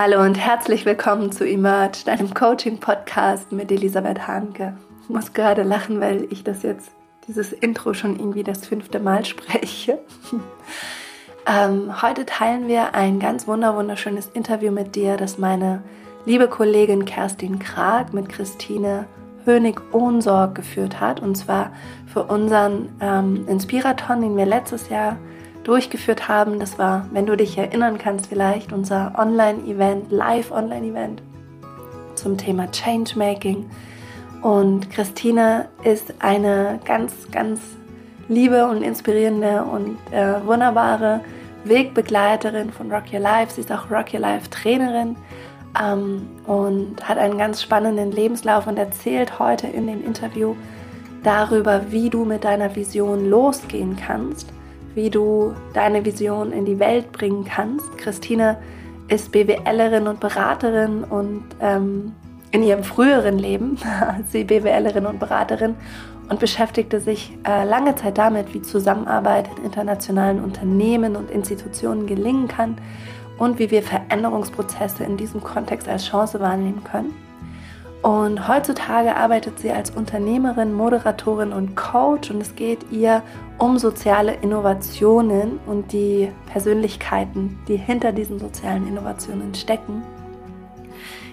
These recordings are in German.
Hallo und herzlich willkommen zu Emerge, deinem Coaching-Podcast mit Elisabeth Hanke. Ich muss gerade lachen, weil ich das jetzt, dieses Intro schon irgendwie das fünfte Mal spreche. ähm, heute teilen wir ein ganz wunderschönes Interview mit dir, das meine liebe Kollegin Kerstin Krag mit Christine Hönig-Ohnsorg geführt hat. Und zwar für unseren ähm, Inspiraton, den wir letztes Jahr durchgeführt haben. Das war, wenn du dich erinnern kannst, vielleicht unser Online-Event, Live-Online-Event zum Thema Changemaking. Und Christine ist eine ganz, ganz liebe und inspirierende und äh, wunderbare Wegbegleiterin von Rock Your Life. Sie ist auch Rock Your Life Trainerin ähm, und hat einen ganz spannenden Lebenslauf und erzählt heute in dem Interview darüber, wie du mit deiner Vision losgehen kannst wie du deine Vision in die Welt bringen kannst. Christine ist BWLerin und Beraterin und ähm, in ihrem früheren Leben sie BWLerin und Beraterin und beschäftigte sich äh, lange Zeit damit, wie Zusammenarbeit in internationalen Unternehmen und Institutionen gelingen kann und wie wir Veränderungsprozesse in diesem Kontext als Chance wahrnehmen können. Und heutzutage arbeitet sie als Unternehmerin, Moderatorin und Coach und es geht ihr um soziale Innovationen und die Persönlichkeiten, die hinter diesen sozialen Innovationen stecken.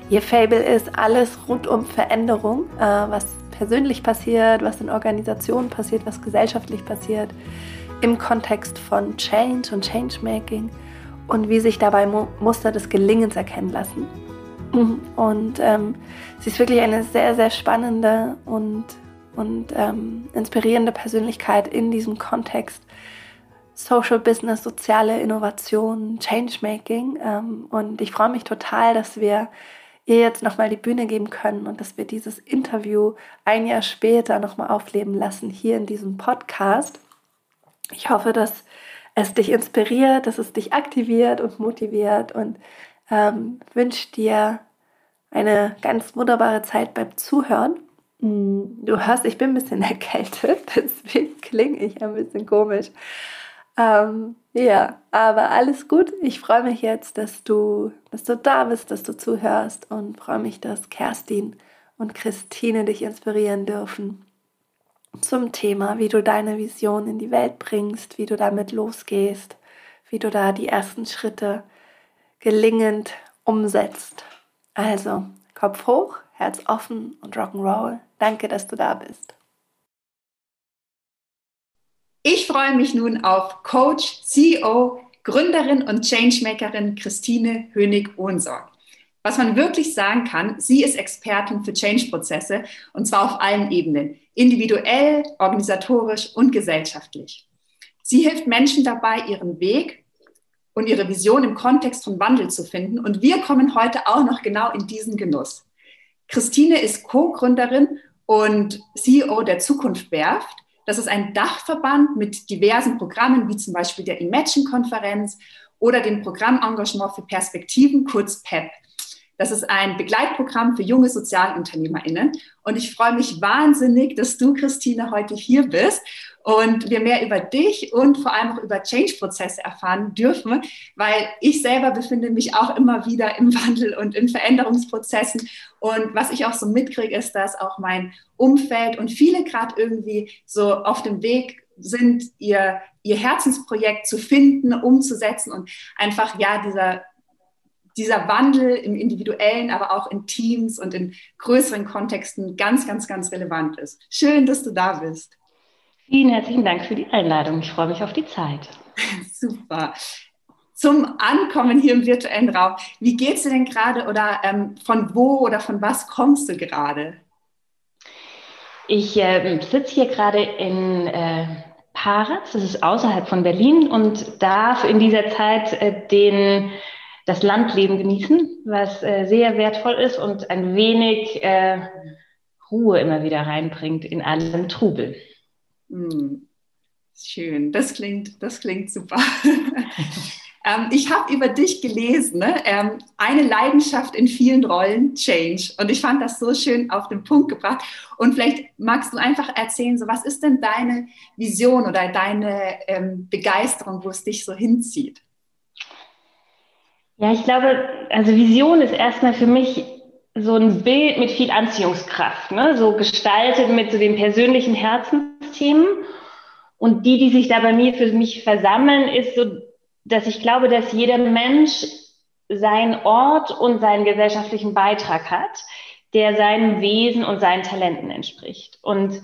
Ihr Fable ist alles rund um Veränderung, äh, was persönlich passiert, was in Organisationen passiert, was gesellschaftlich passiert, im Kontext von Change und Changemaking und wie sich dabei Muster des Gelingens erkennen lassen. Und ähm, sie ist wirklich eine sehr, sehr spannende und, und ähm, inspirierende Persönlichkeit in diesem Kontext. Social Business, soziale Innovation, Changemaking. Ähm, und ich freue mich total, dass wir ihr jetzt nochmal die Bühne geben können und dass wir dieses Interview ein Jahr später nochmal aufleben lassen hier in diesem Podcast. Ich hoffe, dass es dich inspiriert, dass es dich aktiviert und motiviert und ähm, wünsche dir eine ganz wunderbare Zeit beim Zuhören. Mm, du hörst, ich bin ein bisschen erkältet, deswegen klinge ich ein bisschen komisch. Ähm, ja, aber alles gut. Ich freue mich jetzt, dass du, dass du da bist, dass du zuhörst und freue mich, dass Kerstin und Christine dich inspirieren dürfen zum Thema, wie du deine Vision in die Welt bringst, wie du damit losgehst, wie du da die ersten Schritte gelingend umsetzt. Also, Kopf hoch, Herz offen und Rock'n'Roll. Danke, dass du da bist. Ich freue mich nun auf Coach, CEO, Gründerin und Changemakerin Christine Hönig-Ohnsorg. Was man wirklich sagen kann, sie ist Expertin für Change-Prozesse und zwar auf allen Ebenen, individuell, organisatorisch und gesellschaftlich. Sie hilft Menschen dabei, ihren Weg und ihre Vision im Kontext von Wandel zu finden. Und wir kommen heute auch noch genau in diesen Genuss. Christine ist Co-Gründerin und CEO der Zukunft Werft. Das ist ein Dachverband mit diversen Programmen, wie zum Beispiel der Imagine-Konferenz oder dem Programmengagement für Perspektiven, kurz PEP. Das ist ein Begleitprogramm für junge SozialunternehmerInnen. Und ich freue mich wahnsinnig, dass du, Christine, heute hier bist und wir mehr über dich und vor allem auch über Change-Prozesse erfahren dürfen, weil ich selber befinde mich auch immer wieder im Wandel und in Veränderungsprozessen. Und was ich auch so mitkriege, ist, dass auch mein Umfeld und viele gerade irgendwie so auf dem Weg sind, ihr, ihr Herzensprojekt zu finden, umzusetzen und einfach, ja, dieser dieser Wandel im individuellen, aber auch in Teams und in größeren Kontexten ganz, ganz, ganz relevant ist. Schön, dass du da bist. Vielen herzlichen Dank für die Einladung. Ich freue mich auf die Zeit. Super. Zum Ankommen hier im virtuellen Raum. Wie geht's dir denn gerade oder ähm, von wo oder von was kommst du gerade? Ich äh, sitze hier gerade in äh, Paritz, das ist außerhalb von Berlin und darf in dieser Zeit äh, den, das Landleben genießen, was äh, sehr wertvoll ist und ein wenig äh, Ruhe immer wieder reinbringt in allem Trubel. Hm. Schön, das klingt, das klingt super. ähm, ich habe über dich gelesen, ne? ähm, eine Leidenschaft in vielen Rollen, Change. Und ich fand das so schön auf den Punkt gebracht. Und vielleicht magst du einfach erzählen, so was ist denn deine Vision oder deine ähm, Begeisterung, wo es dich so hinzieht? Ja, ich glaube, also Vision ist erstmal für mich so ein Bild mit viel Anziehungskraft, ne? so gestaltet mit so den persönlichen Herzensthemen. Und die, die sich da bei mir für mich versammeln, ist so, dass ich glaube, dass jeder Mensch seinen Ort und seinen gesellschaftlichen Beitrag hat, der seinem Wesen und seinen Talenten entspricht. Und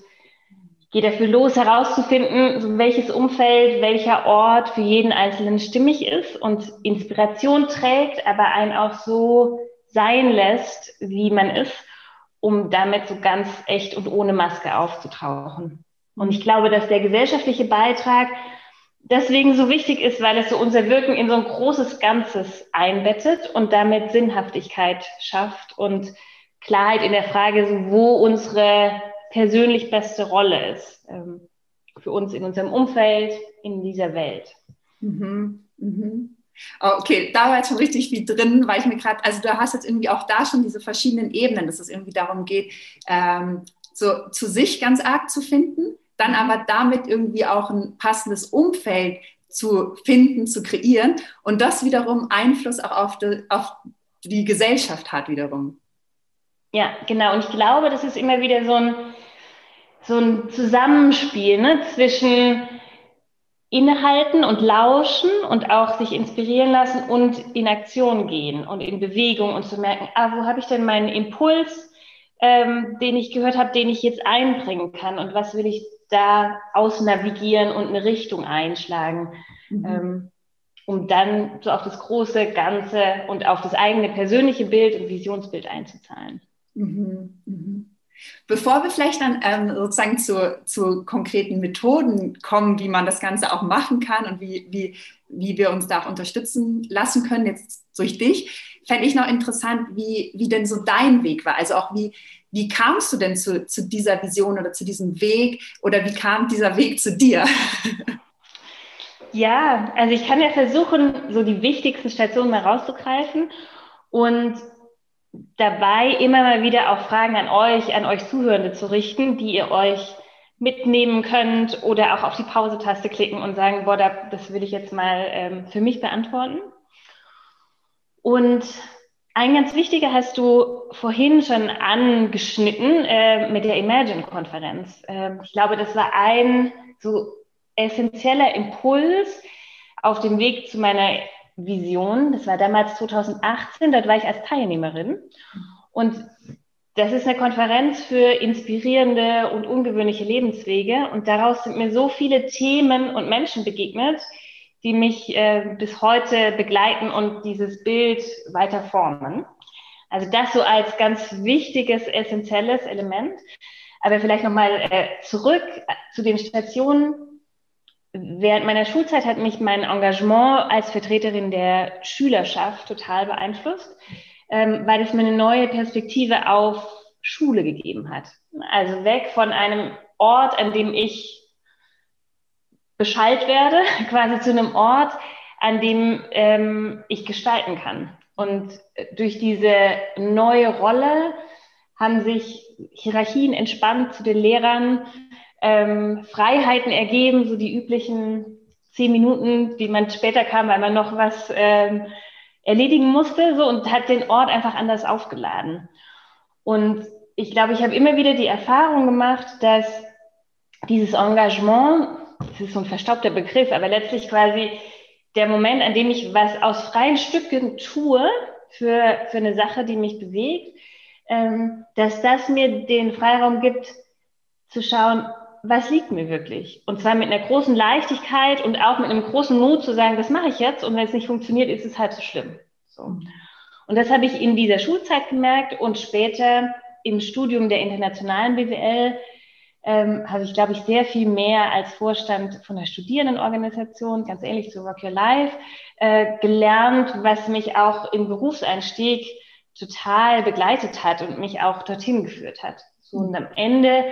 gehe dafür los, herauszufinden, welches Umfeld, welcher Ort für jeden Einzelnen stimmig ist und Inspiration trägt, aber einen auch so sein lässt, wie man ist, um damit so ganz echt und ohne Maske aufzutauchen. Und ich glaube, dass der gesellschaftliche Beitrag deswegen so wichtig ist, weil es so unser Wirken in so ein großes Ganzes einbettet und damit Sinnhaftigkeit schafft und Klarheit in der Frage, wo unsere persönlich beste Rolle ist ähm, für uns in unserem Umfeld, in dieser Welt. Mhm. Mhm. Oh, okay, da war jetzt schon richtig viel drin, weil ich mir gerade, also du hast jetzt irgendwie auch da schon diese verschiedenen Ebenen, dass es irgendwie darum geht, ähm, so zu sich ganz arg zu finden, dann aber damit irgendwie auch ein passendes Umfeld zu finden, zu kreieren und das wiederum Einfluss auch auf die, auf die Gesellschaft hat wiederum. Ja, genau. Und ich glaube, das ist immer wieder so ein, so ein Zusammenspiel ne, zwischen innehalten und lauschen und auch sich inspirieren lassen und in Aktion gehen und in Bewegung und zu merken, ah, wo habe ich denn meinen Impuls, ähm, den ich gehört habe, den ich jetzt einbringen kann und was will ich da ausnavigieren und eine Richtung einschlagen, mhm. ähm, um dann so auf das große Ganze und auf das eigene persönliche Bild und Visionsbild einzuzahlen. Mhm. Mhm. Bevor wir vielleicht dann ähm, sozusagen zu, zu konkreten Methoden kommen, wie man das Ganze auch machen kann und wie, wie, wie wir uns da auch unterstützen lassen können, jetzt durch dich, fände ich noch interessant, wie, wie denn so dein Weg war. Also auch wie, wie kamst du denn zu, zu dieser Vision oder zu diesem Weg oder wie kam dieser Weg zu dir? Ja, also ich kann ja versuchen, so die wichtigsten Stationen mal rauszugreifen und dabei immer mal wieder auch Fragen an euch, an euch Zuhörende zu richten, die ihr euch mitnehmen könnt oder auch auf die Pause-Taste klicken und sagen, boah, das will ich jetzt mal ähm, für mich beantworten. Und ein ganz wichtiger hast du vorhin schon angeschnitten äh, mit der Imagine-Konferenz. Ähm, ich glaube, das war ein so essentieller Impuls auf dem Weg zu meiner Vision. Das war damals 2018, dort war ich als Teilnehmerin. Und das ist eine Konferenz für inspirierende und ungewöhnliche Lebenswege. Und daraus sind mir so viele Themen und Menschen begegnet, die mich äh, bis heute begleiten und dieses Bild weiter formen. Also das so als ganz wichtiges, essentielles Element. Aber vielleicht nochmal äh, zurück zu den Stationen während meiner Schulzeit hat mich mein Engagement als Vertreterin der Schülerschaft total beeinflusst, ähm, weil es mir eine neue Perspektive auf Schule gegeben hat. Also weg von einem Ort, an dem ich Bescheid werde, quasi zu einem Ort, an dem ähm, ich gestalten kann. Und durch diese neue Rolle haben sich Hierarchien entspannt zu den Lehrern, ähm, Freiheiten ergeben, so die üblichen zehn Minuten, die man später kam, weil man noch was ähm, erledigen musste, so und hat den Ort einfach anders aufgeladen. Und ich glaube, ich habe immer wieder die Erfahrung gemacht, dass dieses Engagement, das ist so ein verstaubter Begriff, aber letztlich quasi der Moment, an dem ich was aus freien Stücken tue für, für eine Sache, die mich bewegt, ähm, dass das mir den Freiraum gibt, zu schauen, was liegt mir wirklich? Und zwar mit einer großen Leichtigkeit und auch mit einem großen Mut zu sagen, das mache ich jetzt und wenn es nicht funktioniert, ist es halt so schlimm. So. Und das habe ich in dieser Schulzeit gemerkt und später im Studium der internationalen BWL ähm, habe ich, glaube ich, sehr viel mehr als Vorstand von der Studierendenorganisation, ganz ähnlich zu Rock Your Life, äh, gelernt, was mich auch im Berufseinstieg total begleitet hat und mich auch dorthin geführt hat. So, und am Ende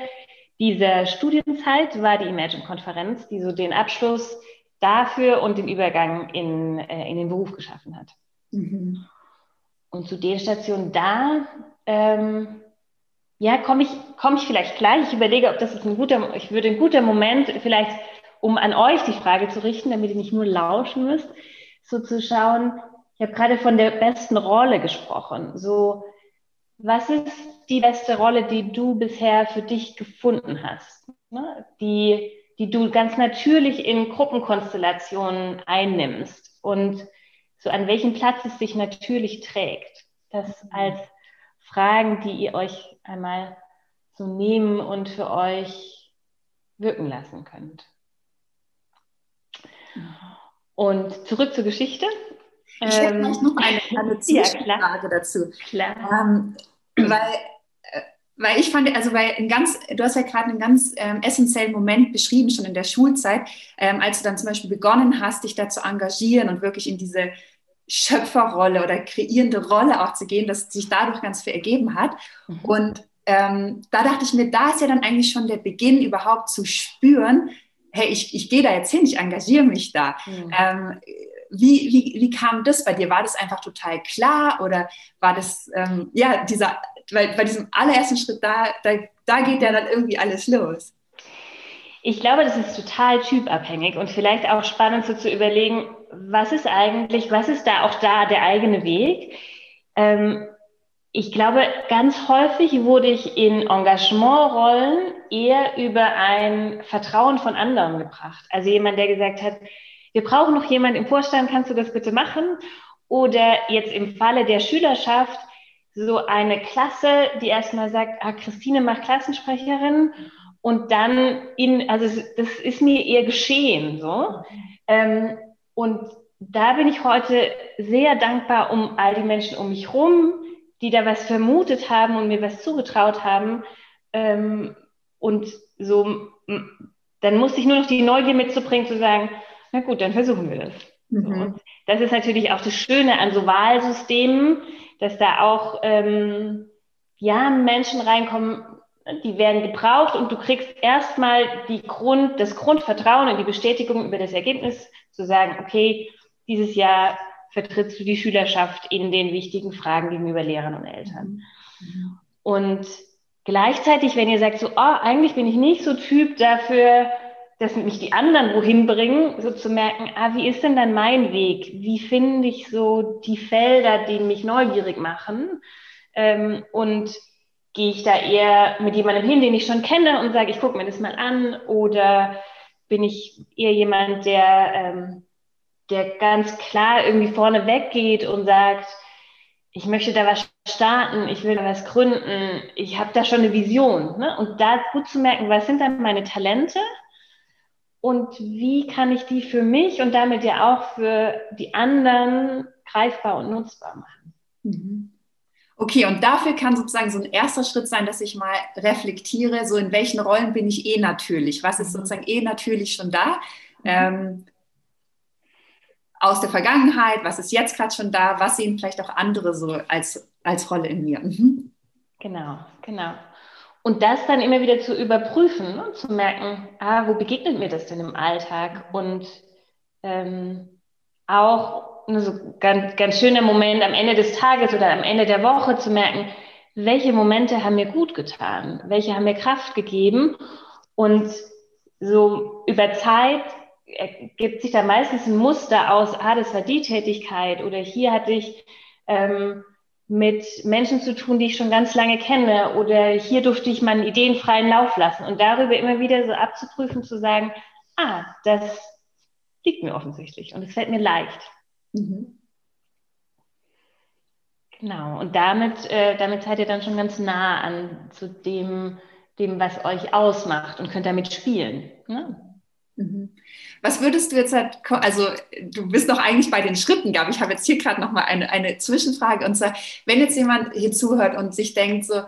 dieser Studienzeit war die Imagine-Konferenz, die so den Abschluss dafür und den Übergang in, äh, in den Beruf geschaffen hat. Mhm. Und zu den Stationen da, ähm, ja, komme ich, komm ich vielleicht gleich. Ich überlege, ob das ist ein guter, ich würde ein guter Moment, vielleicht um an euch die Frage zu richten, damit ihr nicht nur lauschen müsst, so zu schauen, ich habe gerade von der besten Rolle gesprochen. So, was ist die beste Rolle, die du bisher für dich gefunden hast? Ne? Die, die du ganz natürlich in Gruppenkonstellationen einnimmst und so an welchem Platz es sich natürlich trägt. Das als Fragen, die ihr euch einmal so nehmen und für euch wirken lassen könnt. Und zurück zur Geschichte. Ich hätte ähm, noch eine, eine Zwischenfrage ja, dazu. Klar. Ähm, weil, äh, weil ich fand, also weil ein ganz, du hast ja gerade einen ganz ähm, essentiellen Moment beschrieben, schon in der Schulzeit, ähm, als du dann zum Beispiel begonnen hast, dich da zu engagieren und wirklich in diese Schöpferrolle oder kreierende Rolle auch zu gehen, dass sich dadurch ganz viel ergeben hat. Mhm. Und ähm, da dachte ich mir, da ist ja dann eigentlich schon der Beginn überhaupt zu spüren, hey, ich, ich gehe da jetzt hin, ich engagiere mich da. Mhm. Ähm, wie, wie, wie kam das bei dir? War das einfach total klar oder war das, ähm, ja, dieser, weil bei diesem allerersten Schritt, da, da, da geht ja dann irgendwie alles los? Ich glaube, das ist total typabhängig und vielleicht auch spannend so zu überlegen, was ist eigentlich, was ist da auch da der eigene Weg? Ähm, ich glaube, ganz häufig wurde ich in Engagementrollen eher über ein Vertrauen von anderen gebracht. Also jemand, der gesagt hat, wir brauchen noch jemanden im Vorstand, kannst du das bitte machen? Oder jetzt im Falle der Schülerschaft so eine Klasse, die erstmal sagt, ah, Christine macht Klassensprecherin und dann in, also das ist mir eher geschehen, so. Ähm, und da bin ich heute sehr dankbar um all die Menschen um mich rum, die da was vermutet haben und mir was zugetraut haben. Ähm, und so, dann musste ich nur noch die Neugier mitzubringen, zu sagen, na gut, dann versuchen wir das. Mhm. Und das ist natürlich auch das Schöne an so Wahlsystemen, dass da auch ähm, ja, Menschen reinkommen, die werden gebraucht und du kriegst erstmal die Grund, das Grundvertrauen und die Bestätigung über das Ergebnis, zu sagen, okay, dieses Jahr vertrittst du die Schülerschaft in den wichtigen Fragen gegenüber Lehrern und Eltern. Und gleichzeitig, wenn ihr sagt, so, oh, eigentlich bin ich nicht so Typ dafür, dass mich die anderen wohin bringen, so zu merken, ah, wie ist denn dann mein Weg? Wie finde ich so die Felder, die mich neugierig machen? Ähm, und gehe ich da eher mit jemandem hin, den ich schon kenne und sage, ich gucke mir das mal an? Oder bin ich eher jemand, der, ähm, der ganz klar irgendwie vorne weggeht und sagt, ich möchte da was starten, ich will da was gründen, ich habe da schon eine Vision. Ne? Und da gut zu merken, was sind dann meine Talente? und wie kann ich die für mich und damit ja auch für die anderen greifbar und nutzbar machen. Mhm. Okay, und dafür kann sozusagen so ein erster Schritt sein, dass ich mal reflektiere, so in welchen Rollen bin ich eh natürlich, was ist mhm. sozusagen eh natürlich schon da. Mhm. Ähm, aus der Vergangenheit, was ist jetzt gerade schon da, was sehen vielleicht auch andere so als, als Rolle in mir. Mhm. Genau, genau. Und das dann immer wieder zu überprüfen und zu merken, ah, wo begegnet mir das denn im Alltag? Und ähm, auch so ganz, ganz schöner Moment am Ende des Tages oder am Ende der Woche zu merken, welche Momente haben mir gut getan, welche haben mir Kraft gegeben. Und so über Zeit ergibt sich da meistens ein Muster aus, ah, das war die Tätigkeit oder hier hatte ich ähm, mit Menschen zu tun, die ich schon ganz lange kenne oder hier durfte ich meinen Ideen freien Lauf lassen und darüber immer wieder so abzuprüfen, zu sagen, ah, das liegt mir offensichtlich und es fällt mir leicht. Mhm. Genau, und damit, äh, damit seid ihr dann schon ganz nah an zu dem, dem, was euch ausmacht und könnt damit spielen. Ne? Mhm. Was würdest du jetzt halt, also du bist noch eigentlich bei den Schritten, glaube ich. Ich habe jetzt hier gerade noch mal eine, eine Zwischenfrage und zwar, wenn jetzt jemand hier zuhört und sich denkt so,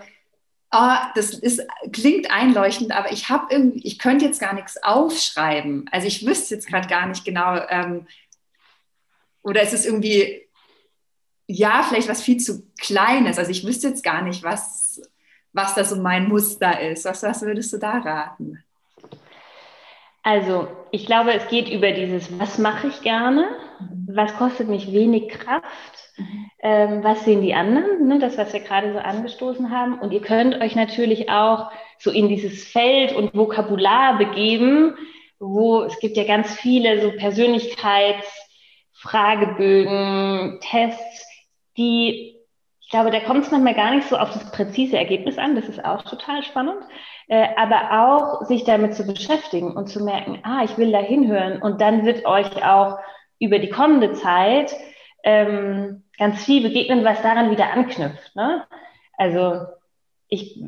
oh, das ist, klingt einleuchtend, aber ich habe irgendwie, ich könnte jetzt gar nichts aufschreiben. Also ich wüsste jetzt gerade gar nicht genau, ähm, oder ist es irgendwie, ja, vielleicht was viel zu Kleines. Also ich wüsste jetzt gar nicht, was, was da so mein Muster ist. Was, was würdest du da raten? Also, ich glaube, es geht über dieses, was mache ich gerne, mhm. was kostet mich wenig Kraft, mhm. ähm, was sehen die anderen, ne, das, was wir gerade so angestoßen haben. Und ihr könnt euch natürlich auch so in dieses Feld und Vokabular begeben, wo es gibt ja ganz viele so Persönlichkeits- Fragebögen, Tests, die, ich glaube, da kommt es manchmal gar nicht so auf das präzise Ergebnis an, das ist auch total spannend, äh, aber auch sich damit zu beschäftigen und zu merken, ah, ich will da hinhören und dann wird euch auch über die kommende Zeit ähm, ganz viel begegnen, was daran wieder anknüpft. Ne? Also ich,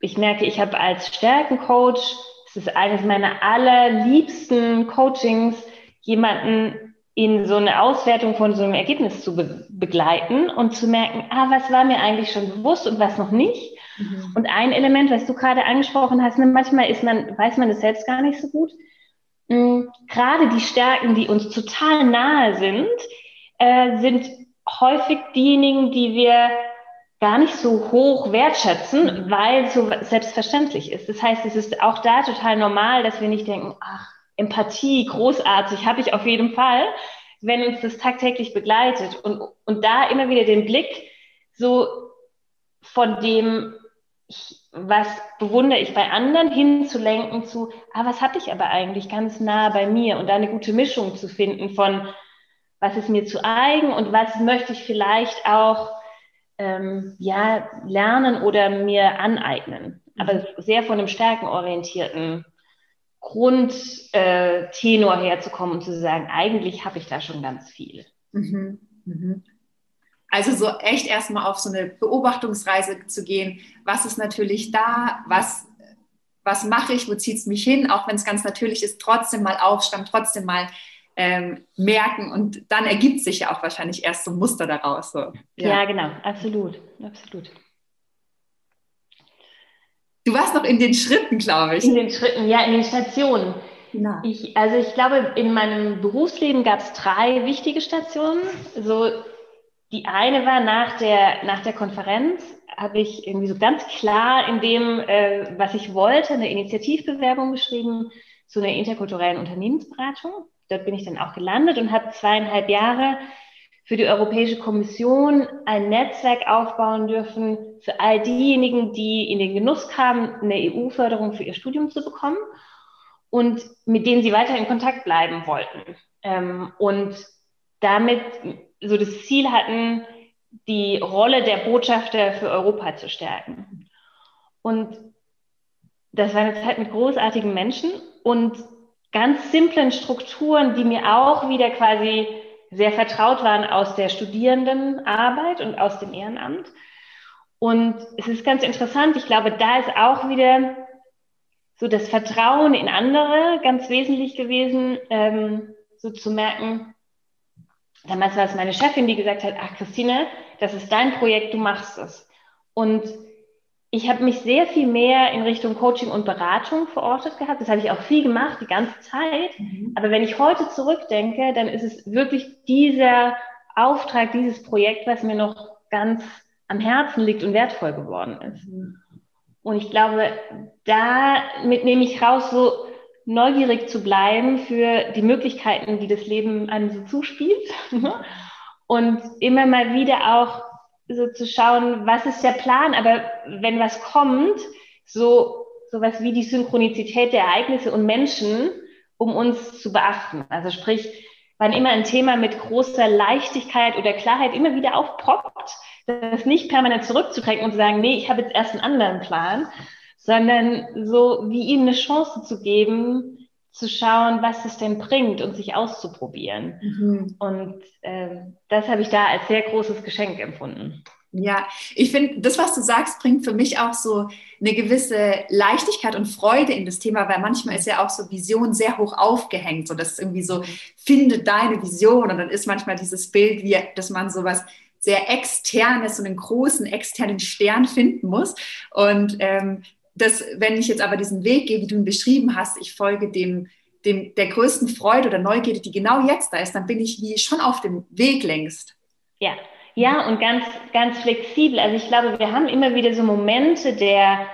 ich merke, ich habe als Stärkencoach, es ist eines meiner allerliebsten Coachings, jemanden in so eine Auswertung von so einem Ergebnis zu be begleiten und zu merken, ah, was war mir eigentlich schon bewusst und was noch nicht. Mhm. Und ein Element, was du gerade angesprochen hast, ne, manchmal ist man, weiß man es selbst gar nicht so gut. Mhm. Gerade die Stärken, die uns total nahe sind, äh, sind häufig diejenigen, die wir gar nicht so hoch wertschätzen, mhm. weil es so selbstverständlich ist. Das heißt, es ist auch da total normal, dass wir nicht denken, ach, Empathie, großartig, habe ich auf jeden Fall, wenn uns das tagtäglich begleitet. Und, und da immer wieder den Blick so von dem, was bewundere ich bei anderen, hinzulenken zu, ah, was habe ich aber eigentlich ganz nah bei mir und da eine gute Mischung zu finden von, was ist mir zu eigen und was möchte ich vielleicht auch ähm, ja, lernen oder mir aneignen. Aber mhm. sehr von einem stärkenorientierten Grundtenor äh, herzukommen und zu sagen, eigentlich habe ich da schon ganz viel. Mhm. Mhm. Also so echt erstmal auf so eine Beobachtungsreise zu gehen. Was ist natürlich da? Was, was mache ich? Wo zieht es mich hin? Auch wenn es ganz natürlich ist, trotzdem mal aufstammen, trotzdem mal ähm, merken. Und dann ergibt sich ja auch wahrscheinlich erst so ein Muster daraus. So. Ja. ja, genau. Absolut. Absolut. Du warst noch in den Schritten, glaube ich. In den Schritten, ja, in den Stationen. Genau. Ich, also ich glaube, in meinem Berufsleben gab es drei wichtige Stationen. So, die eine war nach der, nach der Konferenz, habe ich irgendwie so ganz klar in dem, äh, was ich wollte, eine Initiativbewerbung geschrieben zu einer interkulturellen Unternehmensberatung. Dort bin ich dann auch gelandet und habe zweieinhalb Jahre für die Europäische Kommission ein Netzwerk aufbauen dürfen für all diejenigen, die in den Genuss kamen, eine EU-Förderung für ihr Studium zu bekommen und mit denen sie weiter in Kontakt bleiben wollten. Ähm, und damit so das Ziel hatten, die Rolle der Botschafter für Europa zu stärken. Und das war eine Zeit mit großartigen Menschen und ganz simplen Strukturen, die mir auch wieder quasi sehr vertraut waren aus der Studierendenarbeit und aus dem Ehrenamt. Und es ist ganz interessant, ich glaube, da ist auch wieder so das Vertrauen in andere ganz wesentlich gewesen, ähm, so zu merken, damals war es meine Chefin, die gesagt hat, ach Christine, das ist dein Projekt, du machst es. Und ich habe mich sehr viel mehr in Richtung Coaching und Beratung verortet gehabt. Das habe ich auch viel gemacht, die ganze Zeit. Mhm. Aber wenn ich heute zurückdenke, dann ist es wirklich dieser Auftrag, dieses Projekt, was mir noch ganz am Herzen liegt und wertvoll geworden ist. Mhm. Und ich glaube, damit nehme ich raus, so neugierig zu bleiben für die Möglichkeiten, die das Leben einem so zuspielt. und immer mal wieder auch so zu schauen, was ist der Plan, aber wenn was kommt, so sowas wie die Synchronizität der Ereignisse und Menschen, um uns zu beachten. Also sprich, wann immer ein Thema mit großer Leichtigkeit oder Klarheit immer wieder aufpoppt, das nicht permanent zurückzudrängen und zu sagen, nee, ich habe jetzt erst einen anderen Plan, sondern so wie ihm eine Chance zu geben, zu schauen, was es denn bringt und sich auszuprobieren. Mhm. Und äh, das habe ich da als sehr großes Geschenk empfunden. Ja, ich finde, das, was du sagst, bringt für mich auch so eine gewisse Leichtigkeit und Freude in das Thema, weil manchmal ist ja auch so Vision sehr hoch aufgehängt, so dass irgendwie so, finde deine Vision und dann ist manchmal dieses Bild, wie, dass man sowas sehr externes, so einen großen externen Stern finden muss und ähm, das, wenn ich jetzt aber diesen Weg gehe, wie du ihn beschrieben hast, ich folge dem, dem, der größten Freude oder Neugierde, die genau jetzt da ist, dann bin ich wie schon auf dem Weg längst. Ja, ja, und ganz, ganz flexibel. Also ich glaube, wir haben immer wieder so Momente der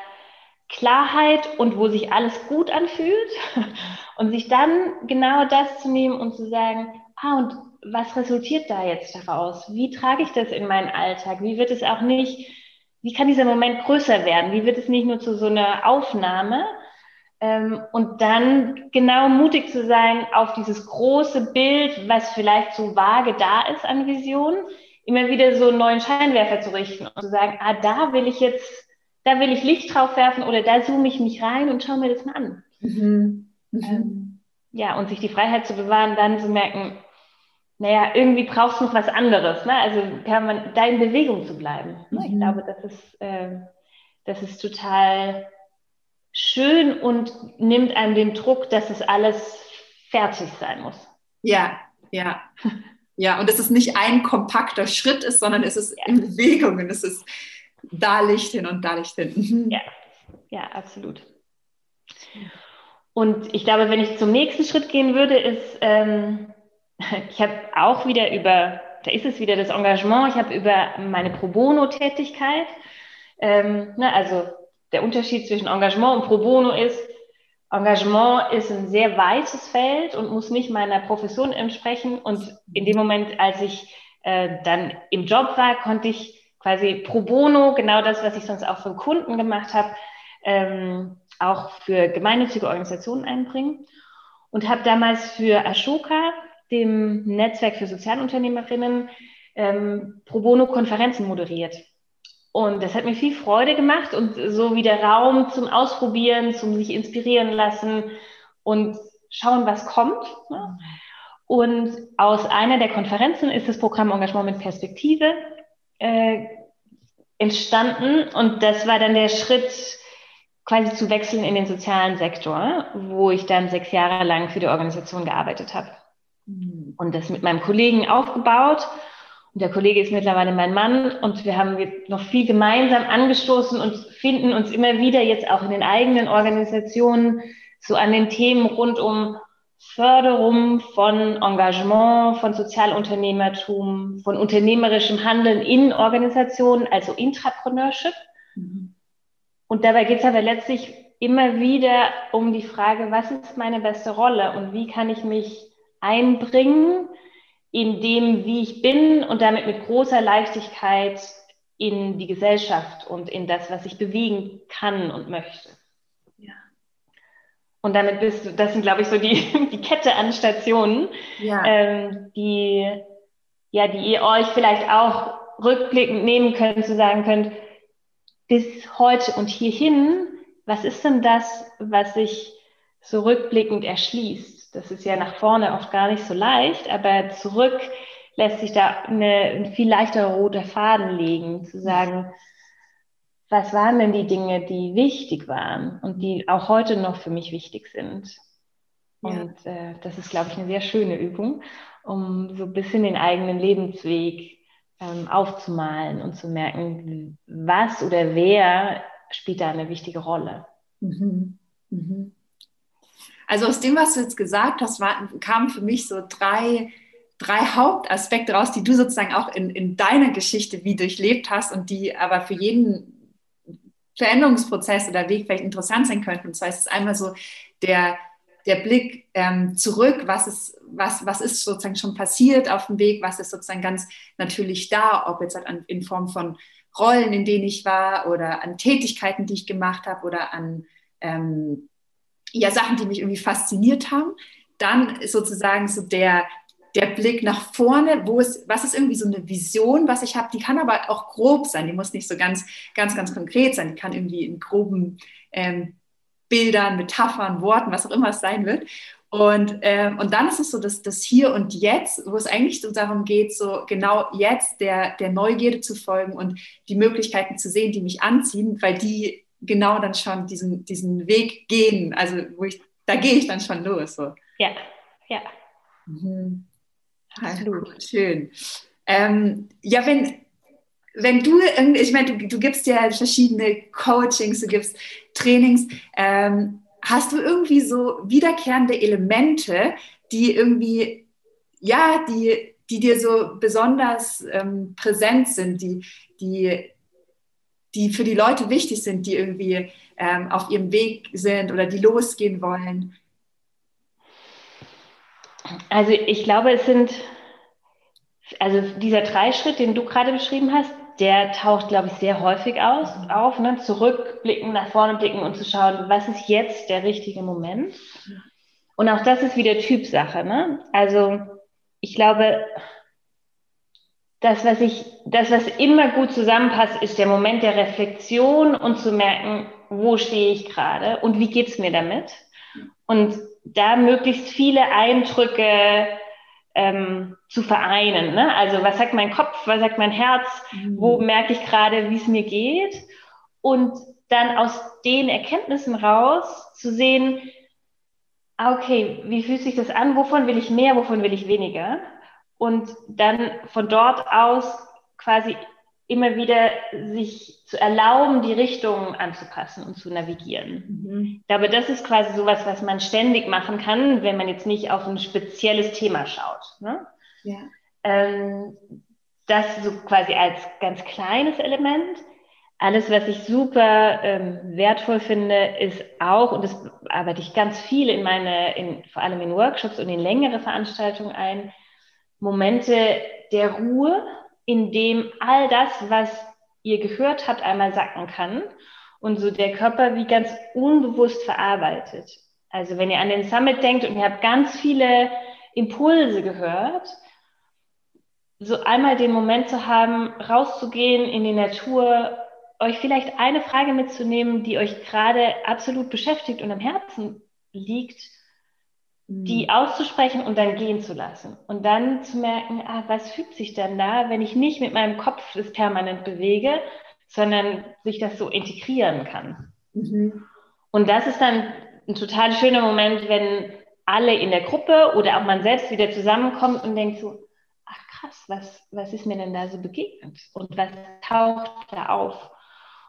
Klarheit und wo sich alles gut anfühlt und sich dann genau das zu nehmen und zu sagen, ah, und was resultiert da jetzt daraus? Wie trage ich das in meinen Alltag? Wie wird es auch nicht wie kann dieser Moment größer werden? Wie wird es nicht nur zu so einer Aufnahme, Ähm, und dann genau mutig zu sein auf dieses große Bild, was vielleicht so vage da ist an Vision, immer wieder so einen neuen Scheinwerfer zu richten und zu sagen, ah, da will ich jetzt, da will ich Licht drauf werfen oder da zoome ich mich rein und schaue mir das mal an. Mhm. Mhm. Ähm, ja, und sich die Freiheit zu bewahren, dann zu merken, naja, irgendwie brauchst du noch was anderes. Ne? Also kann man da in Bewegung zu bleiben. Ne? Mhm. Ich glaube, das ist, äh, das ist total schön und nimmt einem den Druck, dass es alles fertig sein muss. Ja, ja. Ja, und dass es nicht ein kompakter Schritt ist, sondern es ist ja. in Bewegung und es ist da Licht hin und da Licht hin. Mhm. Ja, ja, absolut. Und ich glaube, wenn ich zum nächsten Schritt gehen würde, ist, ähm, ich habe auch wieder über, da ist es wieder das Engagement, ich habe über meine Pro Bono-Tätigkeit, ähm, ne, also der Unterschied zwischen Engagement und Pro Bono ist, Engagement ist ein sehr weites Feld und muss nicht meiner Profession entsprechen. Und in dem Moment, als ich äh, dann im Job war, konnte ich quasi pro bono, genau das, was ich sonst auch für Kunden gemacht habe, ähm, auch für gemeinnützige Organisationen einbringen. Und habe damals für Ashoka, dem Netzwerk für Sozialunternehmerinnen, ähm, pro bono Konferenzen moderiert. Und das hat mir viel Freude gemacht und so wieder Raum zum Ausprobieren, zum sich inspirieren lassen und schauen, was kommt. Ne? Und aus einer der Konferenzen ist das Programm Engagement mit Perspektive äh, entstanden. Und das war dann der Schritt, quasi zu wechseln in den sozialen Sektor, wo ich dann sechs Jahre lang für die Organisation gearbeitet habe. Mhm. Und das mit meinem Kollegen aufgebaut und der Kollege ist mittlerweile mein Mann und wir haben noch viel gemeinsam angestoßen und finden uns immer wieder jetzt auch in den eigenen Organisationen so an den Themen rund um Förderung von Engagement, von Sozialunternehmertum, von unternehmerischem Handeln in Organisationen, also Intrapreneurship. Mhm. Und dabei geht es aber letztlich immer wieder um die Frage, was ist meine beste Rolle und wie kann ich mich einbringen, in dem, wie ich bin und damit mit großer Leichtigkeit in die Gesellschaft und in das, was ich bewegen kann und möchte. Ja. Und damit bist du, das sind, glaube ich, so die, die Kette an Stationen, ja. ähm, die, ja, die ihr euch vielleicht auch rückblickend nehmen könnt, zu sagen könnt, bis heute und hierhin, was ist denn das, was sich so rückblickend erschließt? Das ist ja nach vorne oft gar nicht so leicht, aber zurück lässt sich da eine, ein viel leichterer roter Faden legen, zu sagen, was waren denn die Dinge, die wichtig waren und die auch heute noch für mich wichtig sind. Ja. Und äh, das ist, glaube ich, eine sehr schöne Übung, um so ein bisschen den eigenen Lebensweg ähm, aufzumalen und zu merken, was oder wer spielt da eine wichtige Rolle. Mhm. Mhm. Also aus dem, was du jetzt gesagt hast, war, kamen für mich so drei, drei Hauptaspekte raus, die du sozusagen auch in, in deiner Geschichte wie durchlebt hast und die aber für jeden Veränderungsprozess oder Weg vielleicht interessant sein könnten. Und zwar ist es einmal so der, der Blick ähm, zurück, was ist, was, was ist sozusagen schon passiert auf dem Weg, was ist sozusagen ganz natürlich da, ob jetzt halt an, in Form von Rollen, in denen ich war oder an Tätigkeiten, die ich gemacht habe oder an ähm, ja Sachen, die mich irgendwie fasziniert haben. Dann ist sozusagen so der, der Blick nach vorne, wo ist, was ist irgendwie so eine Vision, was ich habe, die kann aber auch grob sein, die muss nicht so ganz, ganz, ganz konkret sein, die kann irgendwie in groben ähm, Bildern, Metaphern, Worten, was auch immer es sein wird. Und, ähm, und dann ist es so, dass das Hier und Jetzt, wo es eigentlich so darum geht, so genau jetzt der, der Neugierde zu folgen und die Möglichkeiten zu sehen, die mich anziehen, weil die genau dann schon diesen, diesen Weg gehen. Also wo ich, da gehe ich dann schon los. So. Ja, ja. Mhm. Absolut. Schön. Ähm, ja, wenn, wenn du, ich meine, du, du gibst ja verschiedene Coachings, du gibst Trainings, ähm, hast du irgendwie so wiederkehrende Elemente, die irgendwie, ja, die, die dir so besonders ähm, präsent sind, die, die die für die Leute wichtig sind, die irgendwie ähm, auf ihrem Weg sind oder die losgehen wollen? Also ich glaube, es sind, also dieser Dreischritt, den du gerade beschrieben hast, der taucht, glaube ich, sehr häufig aus, auf. Ne? Zurückblicken, nach vorne blicken und zu schauen, was ist jetzt der richtige Moment. Und auch das ist wieder Typsache. Ne? Also ich glaube, das was, ich, das, was immer gut zusammenpasst, ist der Moment der Reflexion und zu merken, wo stehe ich gerade und wie geht es mir damit. Und da möglichst viele Eindrücke ähm, zu vereinen. Ne? Also was sagt mein Kopf, was sagt mein Herz, mhm. wo merke ich gerade, wie es mir geht. Und dann aus den Erkenntnissen raus zu sehen, ah, okay, wie fühlt sich das an, wovon will ich mehr, wovon will ich weniger. Und dann von dort aus quasi immer wieder sich zu erlauben, die Richtungen anzupassen und zu navigieren. Mhm. Ich glaube, das ist quasi sowas, was man ständig machen kann, wenn man jetzt nicht auf ein spezielles Thema schaut. Ne? Ja. Ähm, das so quasi als ganz kleines Element. Alles, was ich super ähm, wertvoll finde, ist auch, und das arbeite ich ganz viel in meine, in, vor allem in Workshops und in längere Veranstaltungen ein, Momente der Ruhe, in dem all das, was ihr gehört habt, einmal sacken kann und so der Körper wie ganz unbewusst verarbeitet. Also wenn ihr an den Summit denkt und ihr habt ganz viele Impulse gehört, so einmal den Moment zu haben, rauszugehen in die Natur, euch vielleicht eine Frage mitzunehmen, die euch gerade absolut beschäftigt und am Herzen liegt die mhm. auszusprechen und dann gehen zu lassen. Und dann zu merken, ah, was fügt sich denn da, wenn ich nicht mit meinem Kopf das permanent bewege, sondern sich das so integrieren kann. Mhm. Und das ist dann ein total schöner Moment, wenn alle in der Gruppe oder auch man selbst wieder zusammenkommt und denkt so, ach krass, was, was ist mir denn da so begegnet? Und was taucht da auf?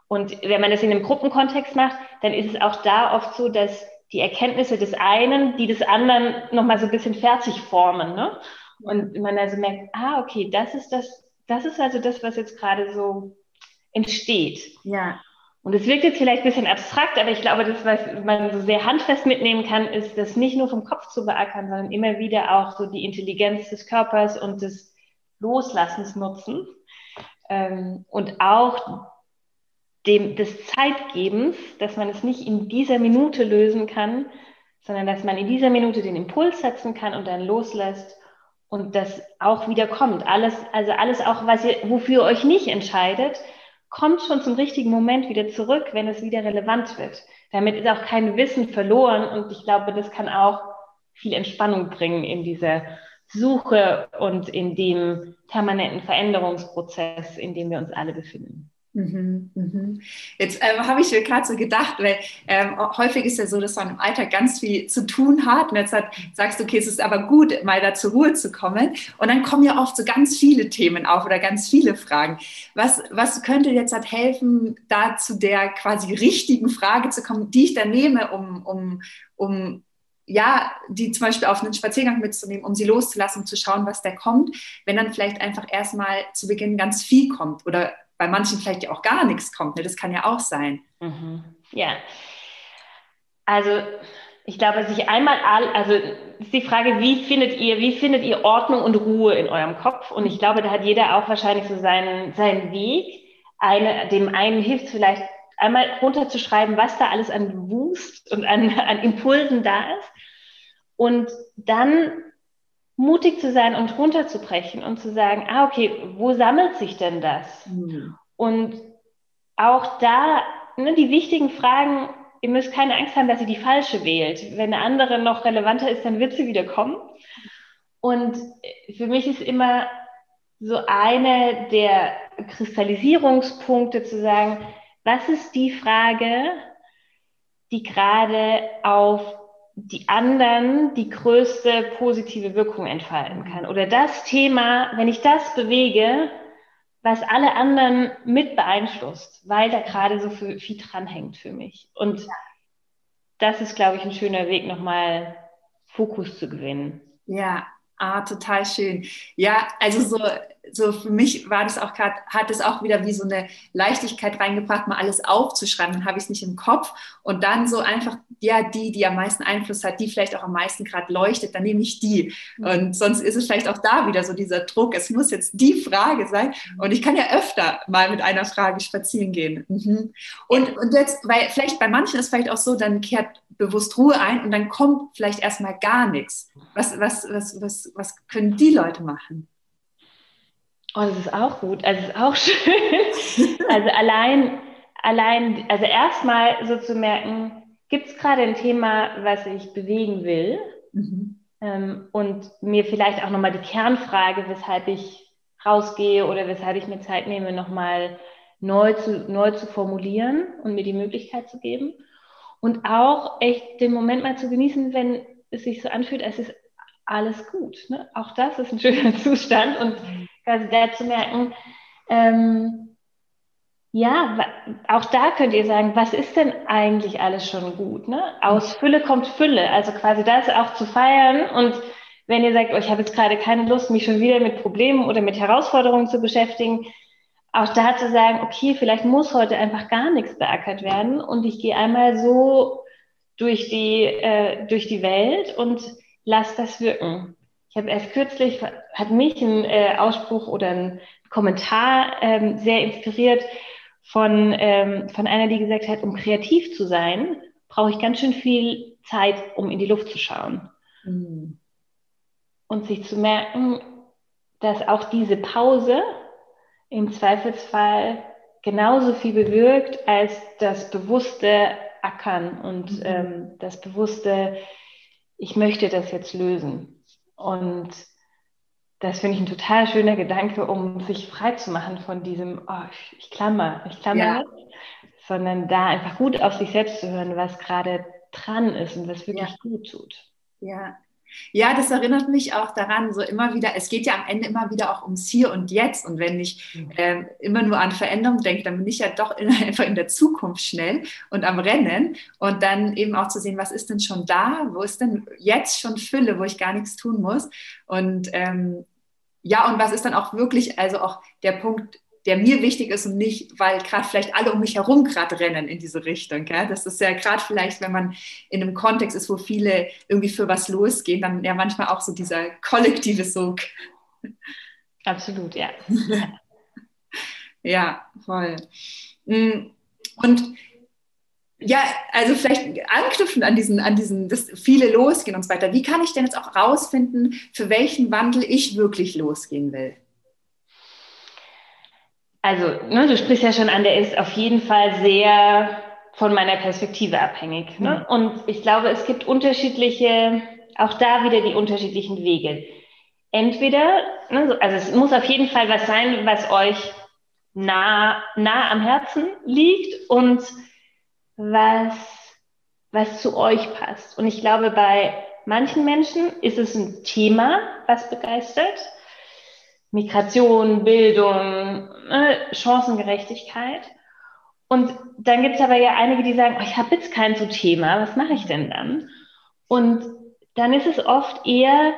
Und wenn man das in einem Gruppenkontext macht, dann ist es auch da oft so, dass die Erkenntnisse des einen, die des anderen nochmal so ein bisschen fertig formen. Ne? Und man also merkt, ah, okay, das ist das, das ist also das, was jetzt gerade so entsteht. Ja. Und es wirkt jetzt vielleicht ein bisschen abstrakt, aber ich glaube, das, was man so sehr handfest mitnehmen kann, ist, das nicht nur vom Kopf zu beackern, sondern immer wieder auch so die Intelligenz des Körpers und des Loslassens nutzen. Ähm, und auch dem, des Zeitgebens, dass man es nicht in dieser Minute lösen kann, sondern dass man in dieser Minute den Impuls setzen kann und dann loslässt und das auch wieder kommt. Alles, also alles auch, was ihr, wofür ihr euch nicht entscheidet, kommt schon zum richtigen Moment wieder zurück, wenn es wieder relevant wird. Damit ist auch kein Wissen verloren und ich glaube, das kann auch viel Entspannung bringen in dieser Suche und in dem permanenten Veränderungsprozess, in dem wir uns alle befinden. Mhm, mhm. Jetzt ähm, habe ich mir gerade so gedacht, weil ähm, häufig ist ja so, dass man im Alltag ganz viel zu tun hat und jetzt hat, sagst du, okay, es ist aber gut, mal da zur Ruhe zu kommen und dann kommen ja oft so ganz viele Themen auf oder ganz viele Fragen. Was, was könnte jetzt halt helfen, da zu der quasi richtigen Frage zu kommen, die ich dann nehme, um, um, um ja, die zum Beispiel auf einen Spaziergang mitzunehmen, um sie loszulassen, um zu schauen, was da kommt, wenn dann vielleicht einfach erstmal zu Beginn ganz viel kommt oder bei manchen vielleicht auch gar nichts kommt. Ne? Das kann ja auch sein. Mhm. Ja. Also ich glaube, sich einmal all, also ist die Frage, wie findet ihr, wie findet ihr Ordnung und Ruhe in eurem Kopf? Und ich glaube, da hat jeder auch wahrscheinlich so seinen, seinen Weg. Eine, dem einen hilft vielleicht einmal runterzuschreiben, was da alles an Wust und an, an Impulsen da ist. Und dann mutig zu sein und runterzubrechen und zu sagen, ah, okay, wo sammelt sich denn das? Mhm. Und auch da, ne, die wichtigen Fragen, ihr müsst keine Angst haben, dass ihr die falsche wählt. Wenn eine andere noch relevanter ist, dann wird sie wieder kommen. Und für mich ist immer so eine der Kristallisierungspunkte zu sagen, was ist die Frage, die gerade auf die anderen die größte positive Wirkung entfalten kann. Oder das Thema, wenn ich das bewege, was alle anderen mit beeinflusst, weil da gerade so viel, viel dranhängt für mich. Und das ist, glaube ich, ein schöner Weg, nochmal Fokus zu gewinnen. Ja, Ah, total schön. Ja, also so so für mich war das auch gerade, hat es auch wieder wie so eine Leichtigkeit reingebracht, mal alles aufzuschreiben. Dann habe ich es nicht im Kopf und dann so einfach, ja, die, die am meisten Einfluss hat, die vielleicht auch am meisten gerade leuchtet, dann nehme ich die. Mhm. Und sonst ist es vielleicht auch da wieder so dieser Druck, es muss jetzt die Frage sein. Und ich kann ja öfter mal mit einer Frage spazieren gehen. Mhm. Und, und jetzt, weil vielleicht bei manchen ist vielleicht auch so, dann kehrt bewusst Ruhe ein und dann kommt vielleicht erstmal gar nichts. Was, was, was, was, was können die Leute machen? Oh, das ist auch gut. Also, ist auch schön. also, allein, allein, also erstmal so zu merken, gibt es gerade ein Thema, was ich bewegen will? Mhm. Ähm, und mir vielleicht auch nochmal die Kernfrage, weshalb ich rausgehe oder weshalb ich mir Zeit nehme, nochmal neu zu, neu zu formulieren und mir die Möglichkeit zu geben. Und auch echt den Moment mal zu genießen, wenn es sich so anfühlt, als ist alles gut. Ne? Auch das ist ein schöner Zustand und mhm quasi da zu merken, ähm, ja, auch da könnt ihr sagen, was ist denn eigentlich alles schon gut? Ne? Aus Fülle kommt Fülle, also quasi das auch zu feiern und wenn ihr sagt, oh, ich habe jetzt gerade keine Lust, mich schon wieder mit Problemen oder mit Herausforderungen zu beschäftigen, auch da zu sagen, okay, vielleicht muss heute einfach gar nichts beackert werden und ich gehe einmal so durch die, äh, durch die Welt und lass das wirken. Ich habe erst kürzlich, hat mich ein äh, Ausspruch oder ein Kommentar ähm, sehr inspiriert von, ähm, von einer, die gesagt hat, um kreativ zu sein, brauche ich ganz schön viel Zeit, um in die Luft zu schauen. Mhm. Und sich zu merken, dass auch diese Pause im Zweifelsfall genauso viel bewirkt als das bewusste Ackern und mhm. ähm, das bewusste, ich möchte das jetzt lösen. Und das finde ich ein total schöner Gedanke, um sich frei zu machen von diesem, oh, ich, klammer, ich klammer ja. sondern da einfach gut auf sich selbst zu hören, was gerade dran ist und was wirklich ja. gut tut. Ja, ja, das erinnert mich auch daran, so immer wieder, es geht ja am Ende immer wieder auch ums Hier und Jetzt. Und wenn ich äh, immer nur an Veränderung denke, dann bin ich ja doch in, einfach in der Zukunft schnell und am Rennen. Und dann eben auch zu sehen, was ist denn schon da? Wo ist denn jetzt schon Fülle, wo ich gar nichts tun muss? Und ähm, ja, und was ist dann auch wirklich, also auch der Punkt, der mir wichtig ist und nicht, weil gerade vielleicht alle um mich herum gerade rennen in diese Richtung. Gell? Das ist ja gerade vielleicht, wenn man in einem Kontext ist, wo viele irgendwie für was losgehen, dann ja manchmal auch so dieser kollektive Sog. Absolut, ja. ja, voll. Mm, und ja, also vielleicht anknüpfen an diesen, an diesen, dass viele losgehen und so weiter. Wie kann ich denn jetzt auch rausfinden, für welchen Wandel ich wirklich losgehen will? Also, ne, du sprichst ja schon an, der ist auf jeden Fall sehr von meiner Perspektive abhängig. Ne? Mhm. Und ich glaube, es gibt unterschiedliche, auch da wieder die unterschiedlichen Wege. Entweder, ne, also es muss auf jeden Fall was sein, was euch nah, nah am Herzen liegt und was, was zu euch passt. Und ich glaube, bei manchen Menschen ist es ein Thema, was begeistert. Migration, Bildung, ne, Chancengerechtigkeit. Und dann gibt es aber ja einige, die sagen, oh, ich habe jetzt kein so Thema, was mache ich denn dann? Und dann ist es oft eher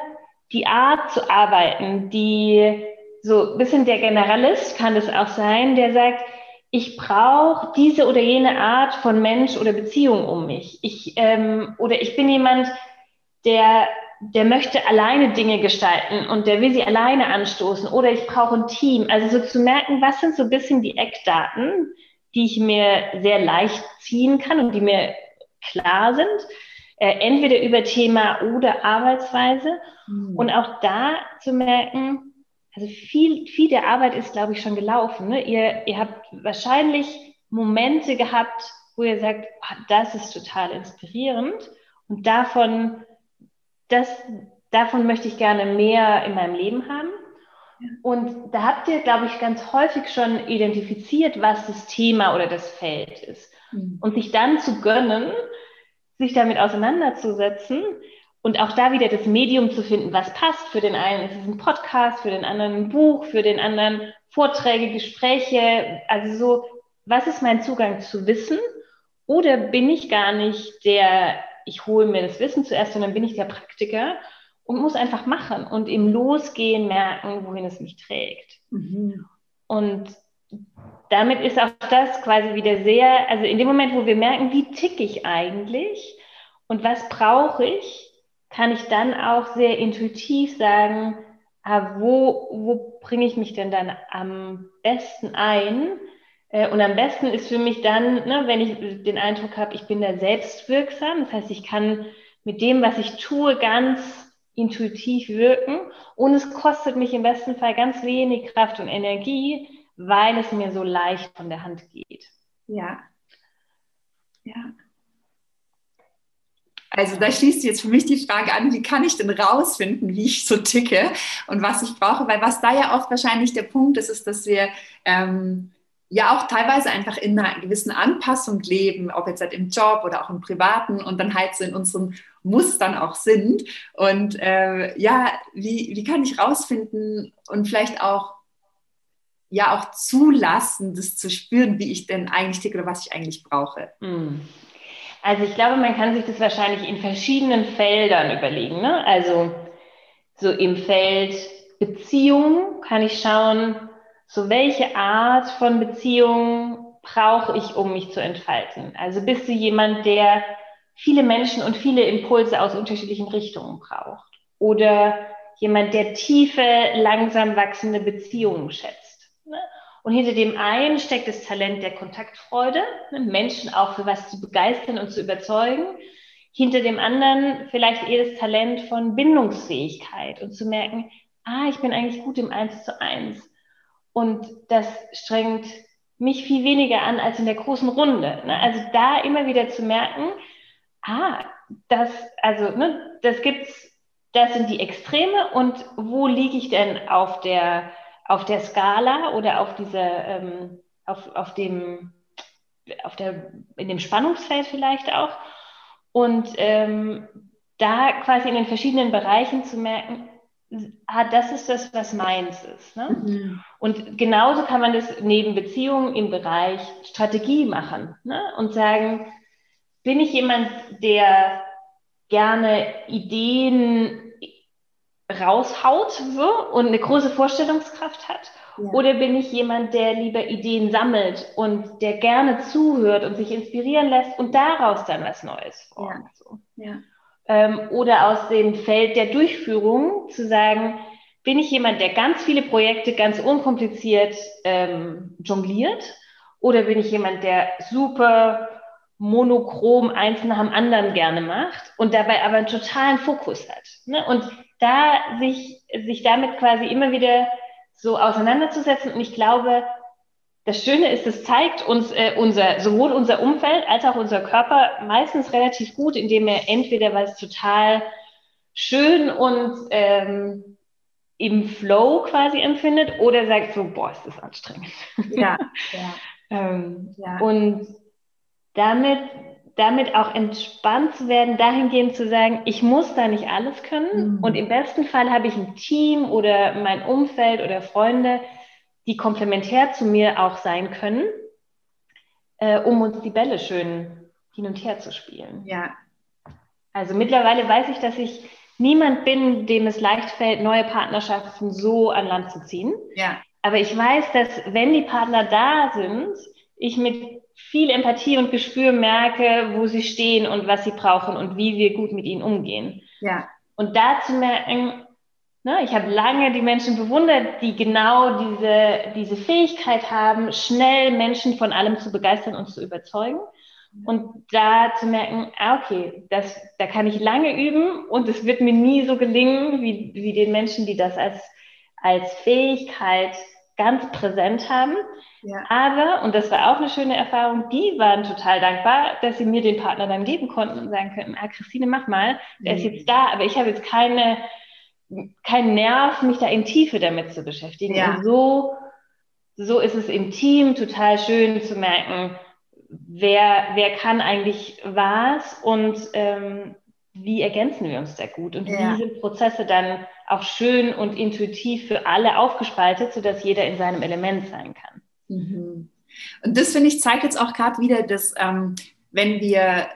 die Art zu arbeiten, die so ein bisschen der Generalist kann es auch sein, der sagt, ich brauche diese oder jene Art von Mensch oder Beziehung um mich. Ich, ähm, oder ich bin jemand, der der möchte alleine Dinge gestalten und der will sie alleine anstoßen oder ich brauche ein Team. Also so zu merken, was sind so ein bisschen die Eckdaten, die ich mir sehr leicht ziehen kann und die mir klar sind, äh, entweder über Thema oder Arbeitsweise. Mhm. Und auch da zu merken, also viel, viel der Arbeit ist, glaube ich, schon gelaufen. Ne? Ihr, ihr habt wahrscheinlich Momente gehabt, wo ihr sagt, oh, das ist total inspirierend. Und davon das, davon möchte ich gerne mehr in meinem Leben haben. Und da habt ihr, glaube ich, ganz häufig schon identifiziert, was das Thema oder das Feld ist. Mhm. Und sich dann zu gönnen, sich damit auseinanderzusetzen und auch da wieder das Medium zu finden, was passt. Für den einen ist es ein Podcast, für den anderen ein Buch, für den anderen Vorträge, Gespräche. Also so, was ist mein Zugang zu Wissen? Oder bin ich gar nicht der ich hole mir das Wissen zuerst und dann bin ich der Praktiker und muss einfach machen und im Losgehen merken, wohin es mich trägt. Mhm. Und damit ist auch das quasi wieder sehr, also in dem Moment, wo wir merken, wie tick ich eigentlich und was brauche ich, kann ich dann auch sehr intuitiv sagen, ah, wo, wo bringe ich mich denn dann am besten ein? Äh, und am besten ist für mich dann, ne, wenn ich den Eindruck habe, ich bin da selbstwirksam. Das heißt, ich kann mit dem, was ich tue, ganz intuitiv wirken und es kostet mich im besten Fall ganz wenig Kraft und Energie, weil es mir so leicht von der Hand geht. Ja. Ja. Also da schließt jetzt für mich die Frage an, wie kann ich denn rausfinden, wie ich so ticke und was ich brauche? Weil was da ja oft wahrscheinlich der Punkt ist, ist, dass wir ähm, ja auch teilweise einfach in einer gewissen Anpassung leben, ob jetzt halt im Job oder auch im Privaten und dann halt so in unseren Mustern auch sind. Und äh, ja, wie, wie kann ich rausfinden und vielleicht auch ja auch zulassen, das zu spüren, wie ich denn eigentlich ticke oder was ich eigentlich brauche. Hm. Also ich glaube, man kann sich das wahrscheinlich in verschiedenen Feldern überlegen. Ne? Also so im Feld Beziehung kann ich schauen, so welche Art von Beziehung brauche ich, um mich zu entfalten? Also bist du jemand, der viele Menschen und viele Impulse aus unterschiedlichen Richtungen braucht? Oder jemand, der tiefe, langsam wachsende Beziehungen schätzt? Ne? Und hinter dem einen steckt das Talent der Kontaktfreude, ne? Menschen auch für was zu begeistern und zu überzeugen. Hinter dem anderen vielleicht eher das Talent von Bindungsfähigkeit und zu merken, ah, ich bin eigentlich gut im Eins zu eins. Und das strengt mich viel weniger an als in der großen Runde. Ne? Also da immer wieder zu merken, ah, das, also, ne, das gibt's, das sind die Extreme und wo liege ich denn auf der, auf der Skala oder auf dieser, ähm, auf, auf dem, auf der, in dem Spannungsfeld vielleicht auch. Und ähm, da quasi in den verschiedenen Bereichen zu merken, ah, das ist das, was meins ist. Ne? Mhm. Und genauso kann man das neben Beziehungen im Bereich Strategie machen ne? und sagen, bin ich jemand, der gerne Ideen raushaut so, und eine große Vorstellungskraft hat? Ja. Oder bin ich jemand, der lieber Ideen sammelt und der gerne zuhört und sich inspirieren lässt und daraus dann was Neues formt? Ja. So. Ja ähm, oder aus dem Feld der Durchführung zu sagen, bin ich jemand, der ganz viele Projekte ganz unkompliziert ähm, jongliert oder bin ich jemand, der super monochrom eins nach dem anderen gerne macht und dabei aber einen totalen Fokus hat. Ne? Und da sich, sich damit quasi immer wieder so auseinanderzusetzen. Und ich glaube, das Schöne ist, es zeigt uns äh, unser, sowohl unser Umfeld als auch unser Körper meistens relativ gut, indem er entweder was total schön und ähm, im Flow quasi empfindet oder sagt so, boah, ist das anstrengend. Ja, ja. ähm, ja. Und damit, damit auch entspannt zu werden, dahingehend zu sagen, ich muss da nicht alles können. Mhm. Und im besten Fall habe ich ein Team oder mein Umfeld oder Freunde, die komplementär zu mir auch sein können, äh, um uns die Bälle schön hin und her zu spielen. Ja. Also mittlerweile weiß ich, dass ich niemand bin, dem es leicht fällt, neue Partnerschaften so an Land zu ziehen. Ja. Aber ich weiß, dass wenn die Partner da sind, ich mit viel Empathie und Gespür merke, wo sie stehen und was sie brauchen und wie wir gut mit ihnen umgehen. Ja. Und da zu merken, Ne? Ich habe lange die Menschen bewundert, die genau diese, diese Fähigkeit haben, schnell Menschen von allem zu begeistern und zu überzeugen. Und da zu merken, ah, okay, das, da kann ich lange üben und es wird mir nie so gelingen wie, wie den Menschen, die das als, als Fähigkeit ganz präsent haben. Ja. Aber, und das war auch eine schöne Erfahrung, die waren total dankbar, dass sie mir den Partner dann geben konnten und sagen könnten, ah, Christine, mach mal, der mhm. ist jetzt da, aber ich habe jetzt keine kein Nerv, mich da in Tiefe damit zu beschäftigen. Ja. Und so, so ist es im Team total schön zu merken, wer, wer kann eigentlich was und ähm, wie ergänzen wir uns da gut und ja. wie sind Prozesse dann auch schön und intuitiv für alle aufgespaltet, sodass jeder in seinem Element sein kann. Mhm. Und das finde ich zeigt jetzt auch gerade wieder, dass ähm, wenn wir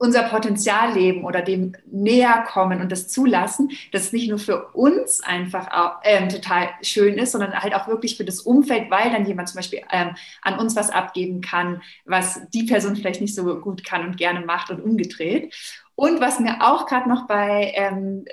unser Potenzial leben oder dem näher kommen und das zulassen, dass es nicht nur für uns einfach auch, ähm, total schön ist, sondern halt auch wirklich für das Umfeld, weil dann jemand zum Beispiel ähm, an uns was abgeben kann, was die Person vielleicht nicht so gut kann und gerne macht und umgedreht. Und was mir auch gerade noch bei, ähm,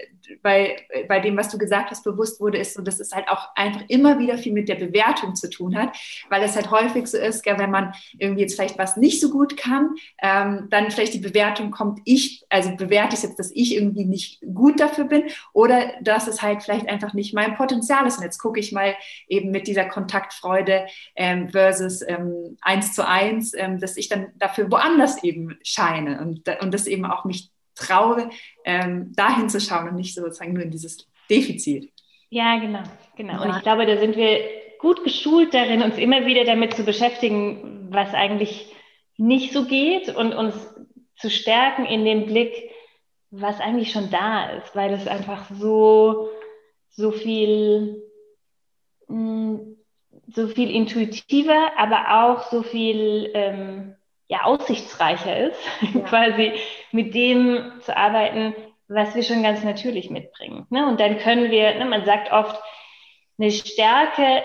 bei, bei dem, was du gesagt hast, bewusst wurde, ist, und das ist halt auch einfach immer wieder viel mit der Bewertung zu tun hat, weil es halt häufig so ist, wenn man irgendwie jetzt vielleicht was nicht so gut kann, ähm, dann vielleicht die Bewertung kommt, ich, also bewerte ich jetzt, dass ich irgendwie nicht gut dafür bin oder dass es halt vielleicht einfach nicht mein Potenzial ist. Und jetzt gucke ich mal eben mit dieser Kontaktfreude ähm, versus ähm, eins zu eins, ähm, dass ich dann dafür woanders eben scheine und, und das eben auch mich traue, ähm, dahin zu schauen und nicht sozusagen nur in dieses Defizit. Ja, genau, genau. Und ich glaube, da sind wir gut geschult darin, uns immer wieder damit zu beschäftigen, was eigentlich nicht so geht und uns zu stärken in dem Blick, was eigentlich schon da ist, weil es einfach so, so viel, mm, so viel intuitiver, aber auch so viel ähm, ja, aussichtsreicher ist, ja. quasi mit dem zu arbeiten, was wir schon ganz natürlich mitbringen. Ne? Und dann können wir, ne, man sagt oft, eine Stärke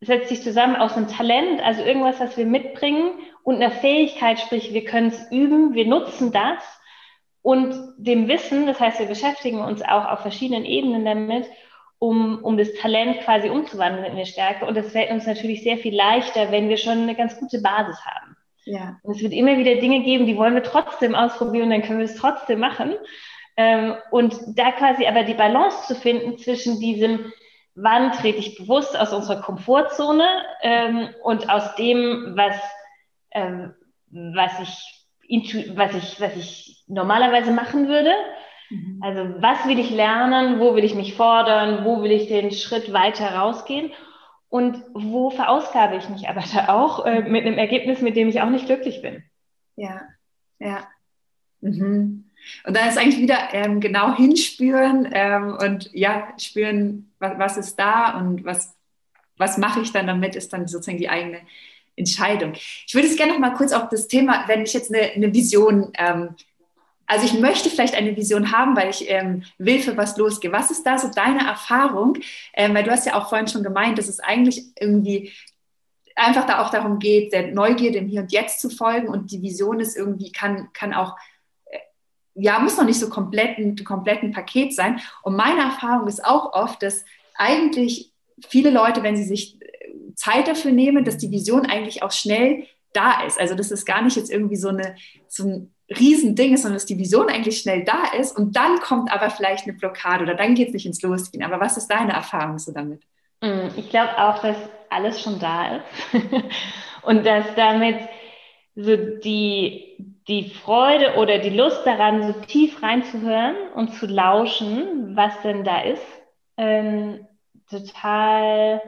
setzt sich zusammen aus einem Talent, also irgendwas, was wir mitbringen, und einer Fähigkeit, sprich, wir können es üben, wir nutzen das und dem Wissen, das heißt, wir beschäftigen uns auch auf verschiedenen Ebenen damit, um, um das Talent quasi umzuwandeln in eine Stärke. Und das fällt uns natürlich sehr viel leichter, wenn wir schon eine ganz gute Basis haben. Ja. Und es wird immer wieder Dinge geben, die wollen wir trotzdem ausprobieren, dann können wir es trotzdem machen. Ähm, und da quasi aber die Balance zu finden zwischen diesem, wann trete ich bewusst aus unserer Komfortzone ähm, und aus dem, was, ähm, was, ich, was, ich, was ich normalerweise machen würde. Mhm. Also was will ich lernen, wo will ich mich fordern, wo will ich den Schritt weiter rausgehen und wo verausgabe ich mich aber da auch äh, mit einem Ergebnis, mit dem ich auch nicht glücklich bin. Ja, ja. Mhm. Und dann ist eigentlich wieder ähm, genau hinspüren ähm, und ja, spüren, was, was, ist da und was, was mache ich dann damit, ist dann sozusagen die eigene Entscheidung. Ich würde es gerne noch mal kurz auf das Thema, wenn ich jetzt eine, eine Vision ähm, also ich möchte vielleicht eine Vision haben, weil ich ähm, will für was losgehen. Was ist da so deine Erfahrung? Ähm, weil du hast ja auch vorhin schon gemeint, dass es eigentlich irgendwie einfach da auch darum geht, der Neugier dem Hier und Jetzt zu folgen und die Vision ist irgendwie, kann, kann auch, äh, ja, muss noch nicht so komplett ein kompletten Paket sein. Und meine Erfahrung ist auch oft, dass eigentlich viele Leute, wenn sie sich äh, Zeit dafür nehmen, dass die Vision eigentlich auch schnell da ist. Also das ist gar nicht jetzt irgendwie so, eine, so ein Riesending ist, sondern dass die Vision eigentlich schnell da ist und dann kommt aber vielleicht eine Blockade oder dann geht es nicht ins Losgehen. Aber was ist deine Erfahrung so damit? Mm, ich glaube auch, dass alles schon da ist und dass damit so die, die Freude oder die Lust daran, so tief reinzuhören und zu lauschen, was denn da ist, ähm, total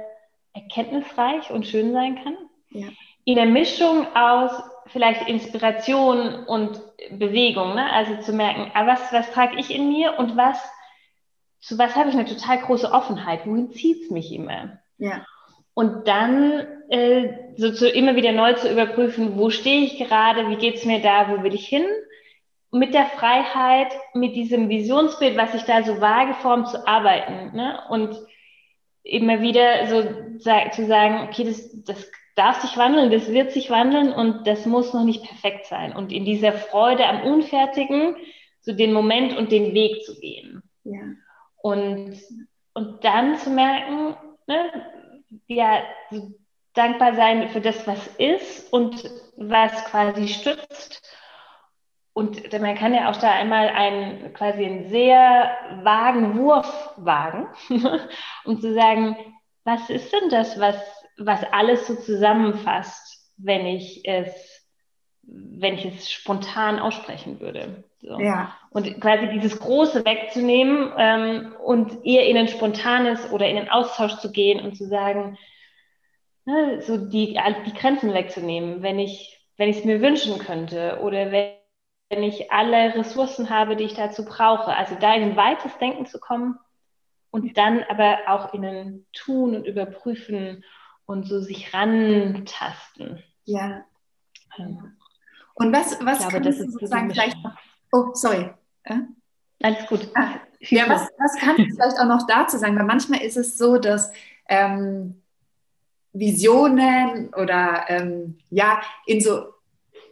erkenntnisreich und schön sein kann. Ja. In der Mischung aus vielleicht Inspiration und Bewegung, ne? also zu merken, ah, was, was trage ich in mir und was, zu was habe ich eine total große Offenheit, wohin zieht es mich immer? Ja. Und dann äh, so zu, immer wieder neu zu überprüfen, wo stehe ich gerade, wie geht es mir da, wo will ich hin? Mit der Freiheit, mit diesem Visionsbild, was ich da so vage form zu arbeiten. Ne? Und immer wieder so zu sagen, okay, das, das darf sich wandeln, das wird sich wandeln und das muss noch nicht perfekt sein. Und in dieser Freude am Unfertigen so den Moment und den Weg zu gehen. Ja. Und, und dann zu merken, ne, ja, dankbar sein für das, was ist und was quasi stützt. Und man kann ja auch da einmal einen quasi einen sehr vagen Wurf wagen, um zu sagen, was ist denn das, was was alles so zusammenfasst, wenn ich es, wenn ich es spontan aussprechen würde. So. Ja. Und quasi dieses Große wegzunehmen ähm, und eher in ein spontanes oder in einen Austausch zu gehen und zu sagen, ne, so die, die Grenzen wegzunehmen, wenn ich, wenn ich es mir wünschen könnte oder wenn, wenn ich alle Ressourcen habe, die ich dazu brauche. Also da in ein weites Denken zu kommen und dann aber auch in ein Tun und Überprüfen und so sich rantasten. Ja. Und was, was glaube, kannst du sozusagen vielleicht noch Oh, sorry. Ja? Alles gut. Ah, ja, was, was kannst du vielleicht auch noch dazu sagen? Weil manchmal ist es so, dass ähm, Visionen oder ähm, ja, in so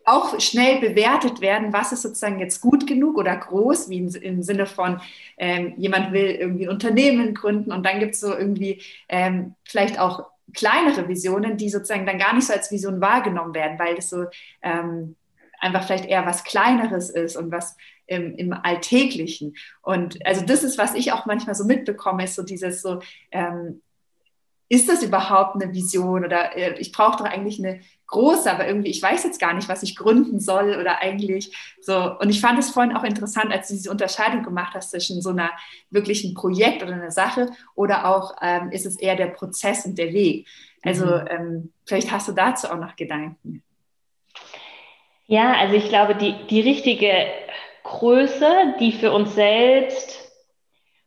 auch schnell bewertet werden, was ist sozusagen jetzt gut genug oder groß, wie im Sinne von, ähm, jemand will irgendwie ein Unternehmen gründen und dann gibt es so irgendwie ähm, vielleicht auch kleinere Visionen, die sozusagen dann gar nicht so als Vision wahrgenommen werden, weil das so ähm, einfach vielleicht eher was Kleineres ist und was im, im, Alltäglichen. Und also das ist, was ich auch manchmal so mitbekomme, ist so dieses so, ähm, ist das überhaupt eine Vision oder äh, ich brauche doch eigentlich eine große, aber irgendwie, ich weiß jetzt gar nicht, was ich gründen soll oder eigentlich so. Und ich fand es vorhin auch interessant, als du diese Unterscheidung gemacht hast zwischen so einer wirklichen Projekt oder einer Sache oder auch ähm, ist es eher der Prozess und der Weg. Also mhm. ähm, vielleicht hast du dazu auch noch Gedanken. Ja, also ich glaube, die, die richtige Größe, die für uns selbst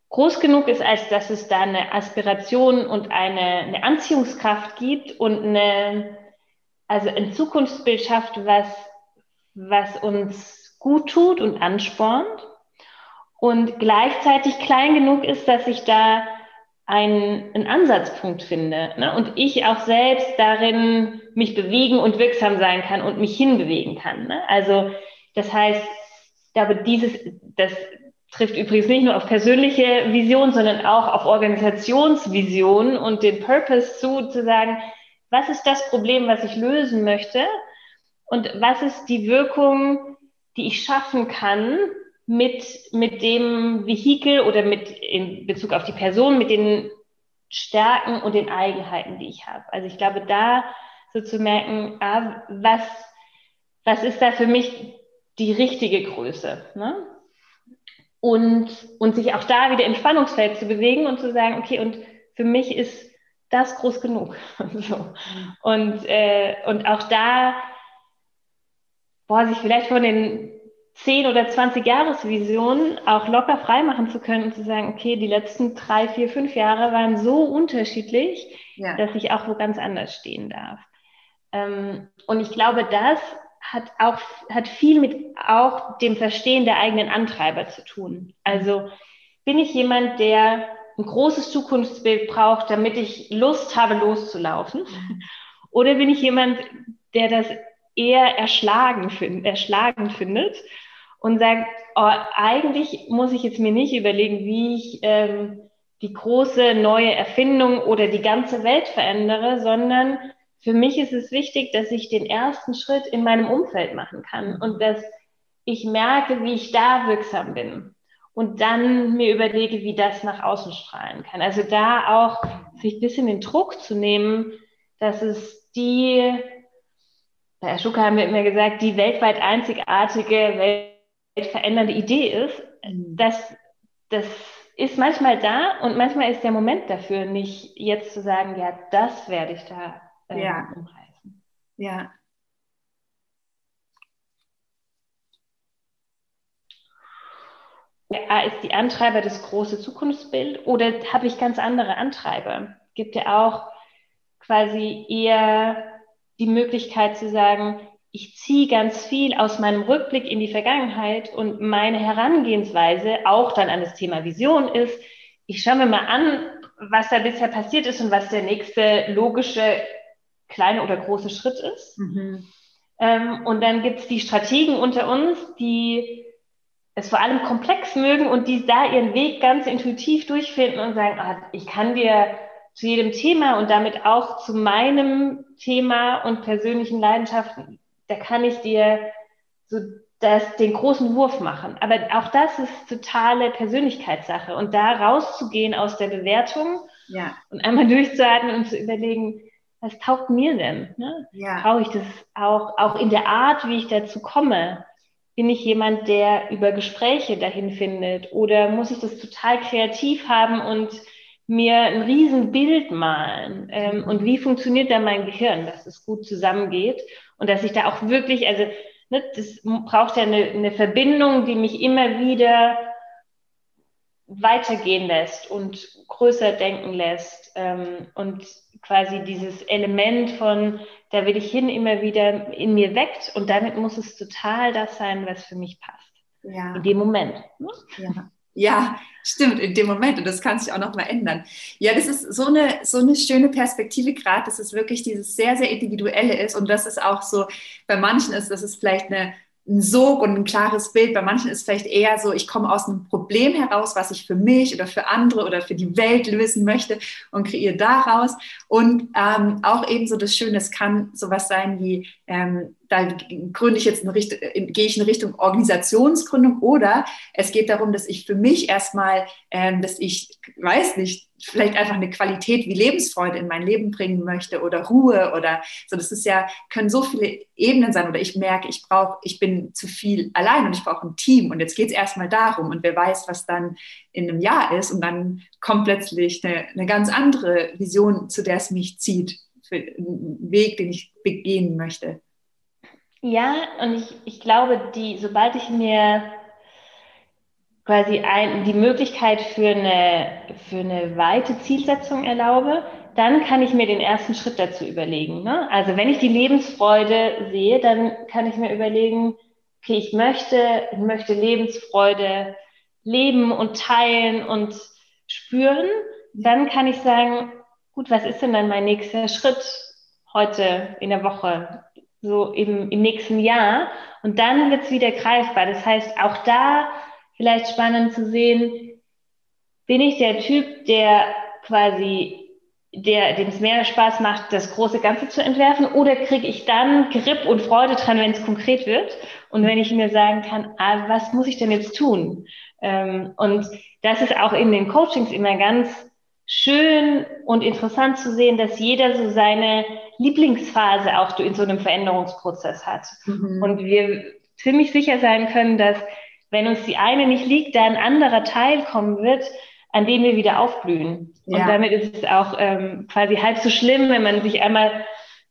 groß genug ist, als dass es da eine Aspiration und eine, eine Anziehungskraft gibt und eine, also ein Zukunftsbild schafft, was, was uns gut tut und anspornt und gleichzeitig klein genug ist, dass ich da einen, einen Ansatzpunkt finde ne? und ich auch selbst darin mich bewegen und wirksam sein kann und mich hinbewegen kann. Ne? Also das heißt, glaube, dieses, das trifft übrigens nicht nur auf persönliche Vision, sondern auch auf Organisationsvision und den Purpose zu, zu sagen, was ist das Problem, was ich lösen möchte und was ist die Wirkung, die ich schaffen kann mit, mit dem Vehikel oder mit in Bezug auf die Person, mit den Stärken und den Eigenheiten, die ich habe. Also ich glaube, da so zu merken, ah, was, was ist da für mich die richtige Größe? Ne? Und, und sich auch da wieder im Spannungsfeld zu bewegen und zu sagen, okay, und für mich ist das groß genug. so. und, äh, und auch da, boah, sich vielleicht von den 10 oder 20 Jahresvisionen auch locker frei machen zu können und zu sagen, okay, die letzten drei, vier, fünf Jahre waren so unterschiedlich, ja. dass ich auch wo ganz anders stehen darf. Ähm, und ich glaube, das hat auch hat viel mit auch dem Verstehen der eigenen Antreiber zu tun. Also bin ich jemand, der ein großes Zukunftsbild braucht, damit ich Lust habe, loszulaufen? Oder bin ich jemand, der das eher erschlagen, find, erschlagen findet und sagt, oh, eigentlich muss ich jetzt mir nicht überlegen, wie ich ähm, die große neue Erfindung oder die ganze Welt verändere, sondern für mich ist es wichtig, dass ich den ersten Schritt in meinem Umfeld machen kann und dass ich merke, wie ich da wirksam bin und dann mir überlege, wie das nach außen strahlen kann. Also da auch sich ein bisschen den Druck zu nehmen, dass es die, bei Ashoka haben wir immer gesagt, die weltweit einzigartige, weltverändernde Idee ist, mhm. dass das ist manchmal da und manchmal ist der Moment dafür nicht jetzt zu sagen, ja, das werde ich da äh, ja. umreißen. Ja. Ja, ist die Antreiber das große Zukunftsbild oder habe ich ganz andere Antreiber? Gibt ja auch quasi eher die Möglichkeit zu sagen, ich ziehe ganz viel aus meinem Rückblick in die Vergangenheit und meine Herangehensweise auch dann an das Thema Vision ist, ich schaue mir mal an, was da bisher passiert ist und was der nächste logische kleine oder große Schritt ist. Mhm. Ähm, und dann gibt es die Strategen unter uns, die es vor allem komplex mögen und die da ihren Weg ganz intuitiv durchfinden und sagen, ah, ich kann dir zu jedem Thema und damit auch zu meinem Thema und persönlichen Leidenschaften, da kann ich dir so das, den großen Wurf machen. Aber auch das ist totale Persönlichkeitssache. Und da rauszugehen aus der Bewertung ja. und einmal durchzuatmen und zu überlegen, was taugt mir denn? Ne? Ja. Brauche ich das auch, auch in der Art, wie ich dazu komme? Bin ich jemand, der über Gespräche dahin findet? Oder muss ich das total kreativ haben und mir ein Riesenbild malen? Ähm, und wie funktioniert da mein Gehirn, dass es gut zusammengeht und dass ich da auch wirklich, also ne, das braucht ja eine, eine Verbindung, die mich immer wieder weitergehen lässt und größer denken lässt ähm, und quasi dieses Element von, da will ich hin, immer wieder in mir weckt und damit muss es total das sein, was für mich passt. ja. in dem Moment. Ne? Ja. Ja, stimmt, in dem Moment. Und das kann sich auch nochmal ändern. Ja, das ist so eine, so eine schöne Perspektive gerade, dass es wirklich dieses sehr, sehr Individuelle ist. Und das ist auch so, bei manchen ist, dass es vielleicht eine ein Sog und ein klares Bild. Bei manchen ist vielleicht eher so, ich komme aus einem Problem heraus, was ich für mich oder für andere oder für die Welt lösen möchte und kreiere daraus. Und ähm, auch ebenso das Schöne, es kann sowas sein wie, ähm, da gründe ich jetzt eine Richtung, gehe ich in Richtung Organisationsgründung oder es geht darum, dass ich für mich erstmal, ähm, dass ich, weiß nicht, vielleicht einfach eine Qualität wie Lebensfreude in mein Leben bringen möchte oder Ruhe oder so. Das ist ja, können so viele Ebenen sein oder ich merke, ich brauche, ich bin zu viel allein und ich brauche ein Team und jetzt geht es erstmal darum und wer weiß, was dann in einem Jahr ist und dann kommt plötzlich eine, eine ganz andere Vision, zu der es mich zieht, für einen Weg, den ich begehen möchte. Ja, und ich, ich glaube, die, sobald ich mir quasi ein, die Möglichkeit für eine, für eine weite Zielsetzung erlaube, dann kann ich mir den ersten Schritt dazu überlegen. Ne? Also wenn ich die Lebensfreude sehe, dann kann ich mir überlegen, okay, ich möchte, ich möchte Lebensfreude leben und teilen und spüren. Dann kann ich sagen, gut, was ist denn dann mein nächster Schritt heute in der Woche, so im, im nächsten Jahr? Und dann wird es wieder greifbar. Das heißt, auch da vielleicht spannend zu sehen, bin ich der Typ, der quasi, der, dem es mehr Spaß macht, das große Ganze zu entwerfen, oder kriege ich dann Grip und Freude dran, wenn es konkret wird und wenn ich mir sagen kann, ah, was muss ich denn jetzt tun? Ähm, und das ist auch in den Coachings immer ganz schön und interessant zu sehen, dass jeder so seine Lieblingsphase auch in so einem Veränderungsprozess hat. Mhm. Und wir ziemlich sicher sein können, dass wenn uns die eine nicht liegt, da ein anderer Teil kommen wird, an dem wir wieder aufblühen. Ja. Und damit ist es auch ähm, quasi halb so schlimm, wenn man sich einmal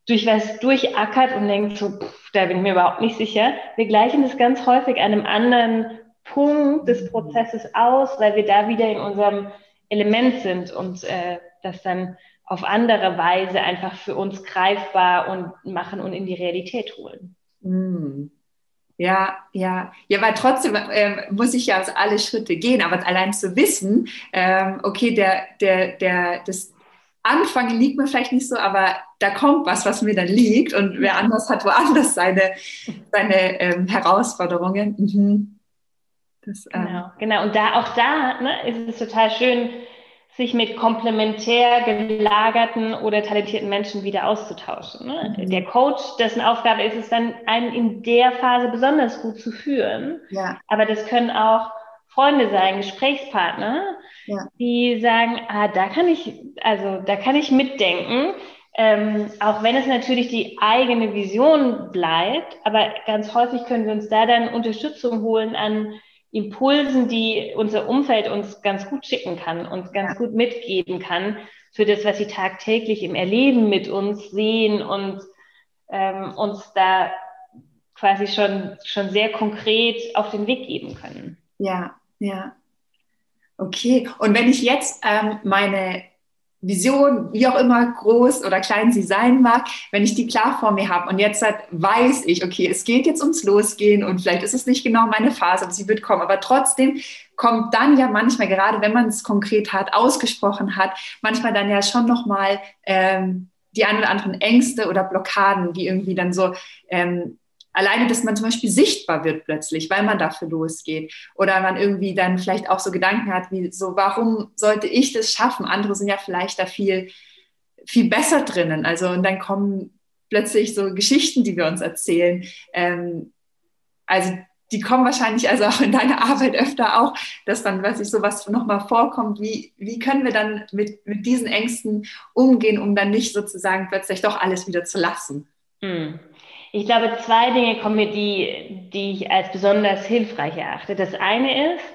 durch was durchackert und denkt, so, pff, da bin ich mir überhaupt nicht sicher. Wir gleichen das ganz häufig an einem anderen Punkt des Prozesses aus, weil wir da wieder in unserem Element sind und äh, das dann auf andere Weise einfach für uns greifbar und machen und in die Realität holen. Mm. Ja, ja, ja, weil trotzdem ähm, muss ich ja aus alle Schritte gehen, aber allein zu wissen, ähm, okay, der, der, der, das Anfang liegt mir vielleicht nicht so, aber da kommt was, was mir dann liegt und wer anders hat woanders seine, seine ähm, Herausforderungen. Mhm. Das, ähm, genau, genau. Und da auch da ne, ist es total schön, sich mit komplementär gelagerten oder talentierten Menschen wieder auszutauschen. Ne? Mhm. Der Coach, dessen Aufgabe ist es dann, einen in der Phase besonders gut zu führen. Ja. Aber das können auch Freunde sein, Gesprächspartner, ja. die sagen, ah, da kann ich, also da kann ich mitdenken. Ähm, auch wenn es natürlich die eigene Vision bleibt, aber ganz häufig können wir uns da dann Unterstützung holen an Impulsen, die unser Umfeld uns ganz gut schicken kann und ganz ja. gut mitgeben kann für das, was sie tagtäglich im Erleben mit uns sehen und ähm, uns da quasi schon, schon sehr konkret auf den Weg geben können. Ja, ja. Okay. Und wenn ich jetzt ähm, meine Vision, wie auch immer groß oder klein sie sein mag, wenn ich die klar vor mir habe. Und jetzt halt weiß ich, okay, es geht jetzt ums Losgehen und vielleicht ist es nicht genau meine Phase, aber sie wird kommen, aber trotzdem kommt dann ja manchmal, gerade wenn man es konkret hat, ausgesprochen hat, manchmal dann ja schon nochmal ähm, die ein oder anderen Ängste oder Blockaden, die irgendwie dann so ähm, Alleine, dass man zum Beispiel sichtbar wird plötzlich, weil man dafür losgeht. Oder man irgendwie dann vielleicht auch so Gedanken hat, wie so, warum sollte ich das schaffen? Andere sind ja vielleicht da viel, viel besser drinnen. Also, und dann kommen plötzlich so Geschichten, die wir uns erzählen. Ähm, also, die kommen wahrscheinlich also auch in deiner Arbeit öfter auch, dass dann, weiß ich, sowas nochmal vorkommt. Wie, wie können wir dann mit, mit diesen Ängsten umgehen, um dann nicht sozusagen plötzlich doch alles wieder zu lassen? Hm. Ich glaube, zwei Dinge kommen mir, die, die ich als besonders hilfreich erachte. Das eine ist,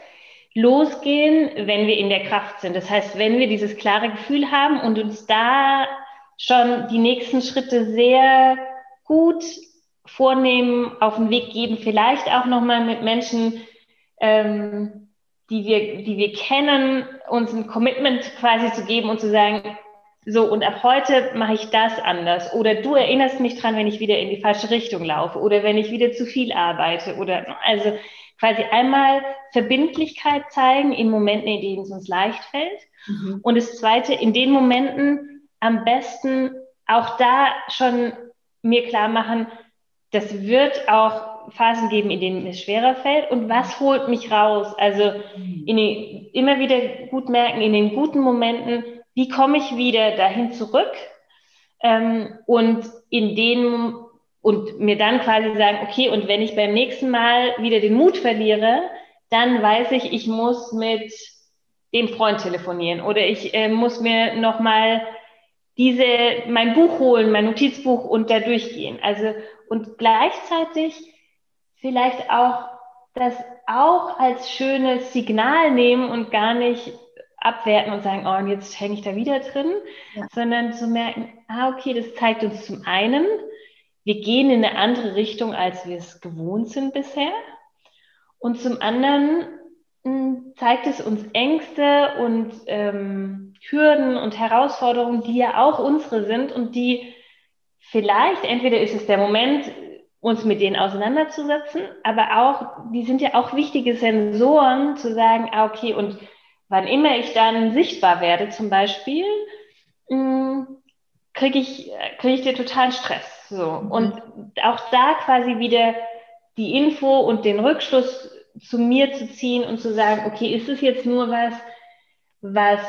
losgehen, wenn wir in der Kraft sind. Das heißt, wenn wir dieses klare Gefühl haben und uns da schon die nächsten Schritte sehr gut vornehmen, auf den Weg geben, vielleicht auch nochmal mit Menschen, ähm, die, wir, die wir kennen, uns ein Commitment quasi zu geben und zu sagen, so, und ab heute mache ich das anders. Oder du erinnerst mich dran, wenn ich wieder in die falsche Richtung laufe oder wenn ich wieder zu viel arbeite oder also quasi einmal Verbindlichkeit zeigen in Momenten, in denen es uns leicht fällt. Mhm. Und das Zweite, in den Momenten am besten auch da schon mir klar machen, das wird auch Phasen geben, in denen es schwerer fällt. Und was holt mich raus? Also mhm. den, immer wieder gut merken, in den guten Momenten, wie komme ich wieder dahin zurück? Ähm, und in den und mir dann quasi sagen, okay, und wenn ich beim nächsten Mal wieder den Mut verliere, dann weiß ich, ich muss mit dem Freund telefonieren oder ich äh, muss mir nochmal diese, mein Buch holen, mein Notizbuch und da durchgehen. Also, und gleichzeitig vielleicht auch das auch als schönes Signal nehmen und gar nicht abwerten und sagen, oh, und jetzt hänge ich da wieder drin, ja. sondern zu merken, ah, okay, das zeigt uns zum einen, wir gehen in eine andere Richtung, als wir es gewohnt sind bisher. Und zum anderen mh, hm, zeigt es uns Ängste und ähm, Hürden und Herausforderungen, die ja auch unsere sind und die vielleicht, entweder ist es der Moment, uns mit denen auseinanderzusetzen, aber auch, die sind ja auch wichtige Sensoren, zu sagen, ah, okay, und wann immer ich dann sichtbar werde, zum Beispiel, hm, kriege ich, krieg ich dir totalen Stress. So. Mhm. Und auch da quasi wieder die Info und den Rückschluss zu mir zu ziehen und zu sagen, okay, ist es jetzt nur was, was,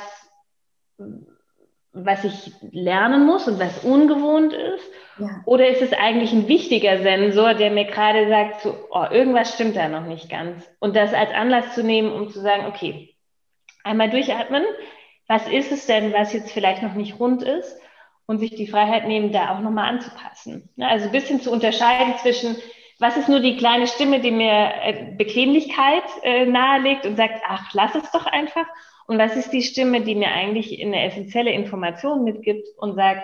was ich lernen muss und was ungewohnt ist? Ja. Oder ist es eigentlich ein wichtiger Sensor, der mir gerade sagt, so, oh, irgendwas stimmt da noch nicht ganz? Und das als Anlass zu nehmen, um zu sagen, okay, einmal durchatmen. Was ist es denn, was jetzt vielleicht noch nicht rund ist? Und sich die Freiheit nehmen, da auch nochmal anzupassen. Also ein bisschen zu unterscheiden zwischen, was ist nur die kleine Stimme, die mir äh, Bequemlichkeit äh, nahelegt und sagt, ach, lass es doch einfach. Und was ist die Stimme, die mir eigentlich eine essentielle Information mitgibt und sagt,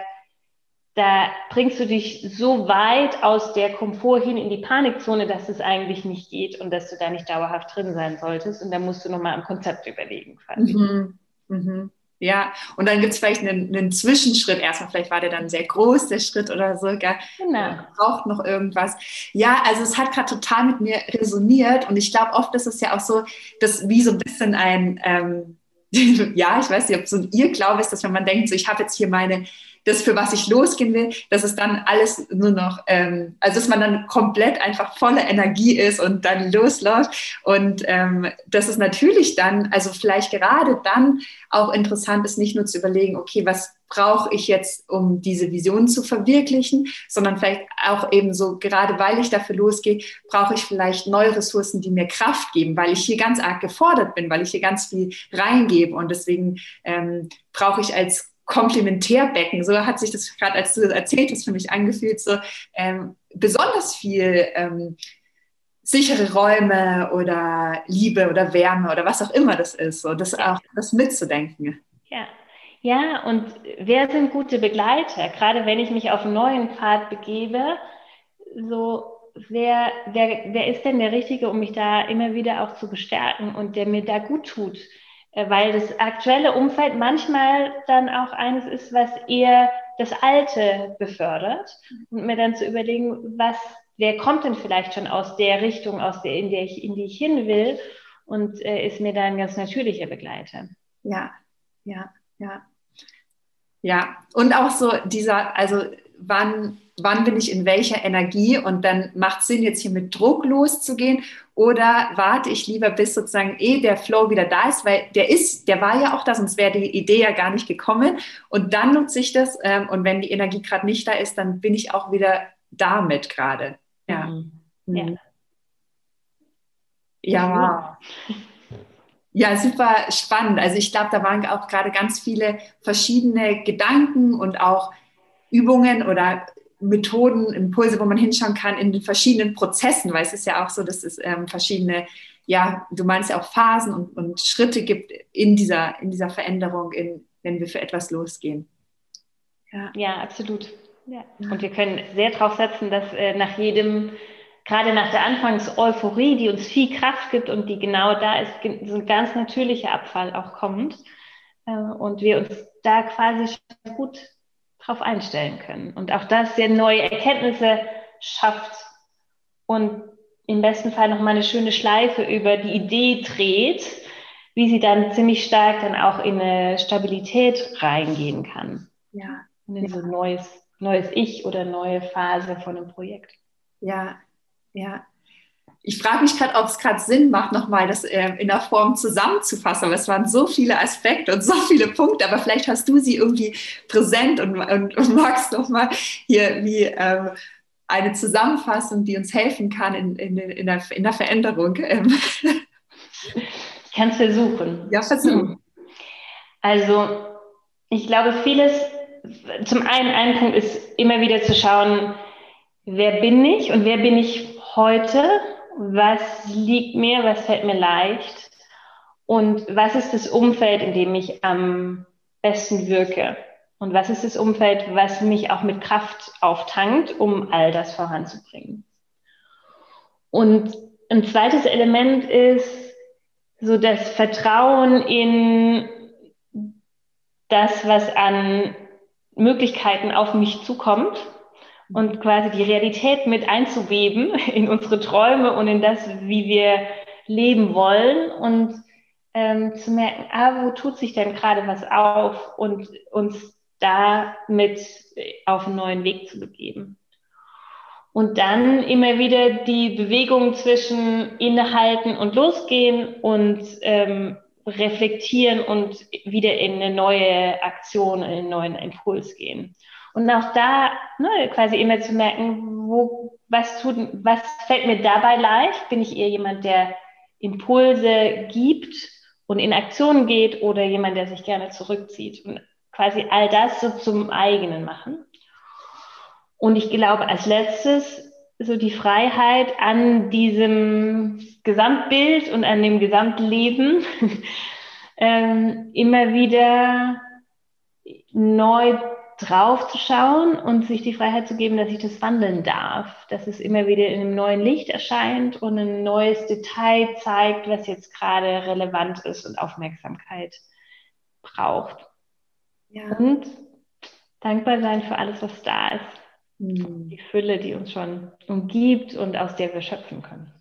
da bringst du dich so weit aus der Komfort hin in die Panikzone, dass es eigentlich nicht geht und dass du da nicht dauerhaft drin sein solltest. Und da musst du nochmal am Konzept überlegen. Mhm. Mhm. Ja, und dann gibt es vielleicht einen, einen, Zwischenschritt. Erstmal, vielleicht war der dann sehr groß, der Schritt oder so. Gell? Genau. Braucht noch irgendwas. Ja, also es hat gerade total mit mir resoniert und ich glaube, oft ist es ja auch so, dass wie so ein bisschen ein, ähm, ja, ich weiß nicht, ob so ein Irrglaube ist, dass wenn man denkt, so ich habe jetzt hier meine das, für was ich losgehen will, dass es dann alles nur noch, ähm, also dass man dann komplett einfach voller Energie ist und dann losläuft. Und ähm, dass es natürlich dann, also vielleicht gerade dann auch interessant ist, nicht nur zu überlegen, okay, was brauche ich jetzt, um diese Vision zu verwirklichen, sondern vielleicht auch eben so, gerade weil ich dafür losgehe, brauche ich vielleicht neue Ressourcen, die mir Kraft geben, weil ich hier ganz arg gefordert bin, weil ich hier ganz viel reingebe und deswegen ähm, brauche ich als Komplementärbecken, so hat sich das gerade, als du das erzählt hast, für mich angefühlt, so ähm, besonders viel ähm, sichere Räume oder Liebe oder Wärme oder was auch immer das ist, so das auch das mitzudenken. Ja. Ja, und wer sind gute Begleiter? Gerade wenn ich mich auf einen neuen Pfad begebe, so wer, wer, wer ist denn der Richtige, um mich da immer wieder auch zu bestärken und der mir da gut tut? Äh, weil das aktuelle Umfeld manchmal dann auch eines ist, was eher das Alte befördert und mir dann zu überlegen, was, wer kommt denn vielleicht schon aus der Richtung, aus der, in der ich, in die ich hin will und äh, ist mir dann ganz natürlicher Begleiter. Ja, ja, ja. Ja, und auch so dieser, also wann, wann bin ich in welcher Energie und dann macht es Sinn, jetzt hier mit Druck loszugehen oder warte ich lieber, bis sozusagen eh der Flow wieder da ist, weil der ist, der war ja auch da, sonst wäre die Idee ja gar nicht gekommen und dann nutze ich das ähm, und wenn die Energie gerade nicht da ist, dann bin ich auch wieder damit gerade. Ja. Mhm. Ja. Mhm. Ja. Ja, super spannend. Also ich glaube, da waren auch gerade ganz viele verschiedene Gedanken und auch Übungen oder Methoden, Impulse, wo man hinschauen kann in den verschiedenen Prozessen, weil es ist ja auch so, dass es ähm, verschiedene, ja, du meinst ja auch Phasen und, und, Schritte gibt in dieser, in dieser Veränderung, in, wenn wir für etwas losgehen. Ja, ja absolut. Ja. Und wir können sehr darauf setzen, dass äh, nach jedem, gerade nach der Anfangs-Euphorie, die uns viel Kraft gibt und die genau da ist, so ein ganz natürlicher Abfall auch kommt. Äh, und wir uns da quasi gut drauf einstellen können. Und auch das sehr neue Erkenntnisse schafft und im besten Fall noch mal eine schöne Schleife über die Idee dreht, wie sie dann ziemlich stark dann auch in eine Stabilität reingehen kann. Ja. Und in ja. so ein neues, neues Ich oder neue Phase von einem Projekt. Ja, ja. Ich frage mich gerade, ob es gerade Sinn macht, nochmal das äh, in der Form zusammenzufassen. Aber es waren so viele Aspekte und so viele Punkte. Aber vielleicht hast du sie irgendwie präsent und, und, und magst nochmal hier wie ähm, eine Zusammenfassung, die uns helfen kann in, in, in, der, in der Veränderung. Ähm. Ich kann es versuchen. Ja, versuchen. Also, ich glaube, vieles, zum einen, ein Punkt ist immer wieder zu schauen, wer bin ich und wer bin ich heute? Was liegt mir? Was fällt mir leicht? Und was ist das Umfeld, in dem ich am besten wirke? Und was ist das Umfeld, was mich auch mit Kraft auftankt, um all das voranzubringen? Und ein zweites Element ist so das Vertrauen in das, was an Möglichkeiten auf mich zukommt und quasi die Realität mit einzuweben in unsere Träume und in das, wie wir leben wollen und ähm, zu merken, ah, wo tut sich denn gerade was auf und uns damit auf einen neuen Weg zu begeben. Und dann immer wieder die Bewegung zwischen innehalten und losgehen und ähm, reflektieren und wieder in eine neue Aktion, in einen neuen Impuls gehen. Und auch da ne, quasi immer zu merken, wo, was, tut, was fällt mir dabei leicht? Bin ich eher jemand, der Impulse gibt und in Aktion geht oder jemand, der sich gerne zurückzieht? Und quasi all das so zum eigenen machen. Und ich glaube, als letztes so die Freiheit an diesem Gesamtbild und an dem Gesamtleben ähm, immer wieder neu drauf zu schauen und sich die Freiheit zu geben, dass ich das wandeln darf, dass es immer wieder in einem neuen Licht erscheint und ein neues Detail zeigt, was jetzt gerade relevant ist und Aufmerksamkeit braucht. Ja. Und dankbar sein für alles, was da ist. Mhm. Die Fülle, die uns schon umgibt und aus der wir schöpfen können.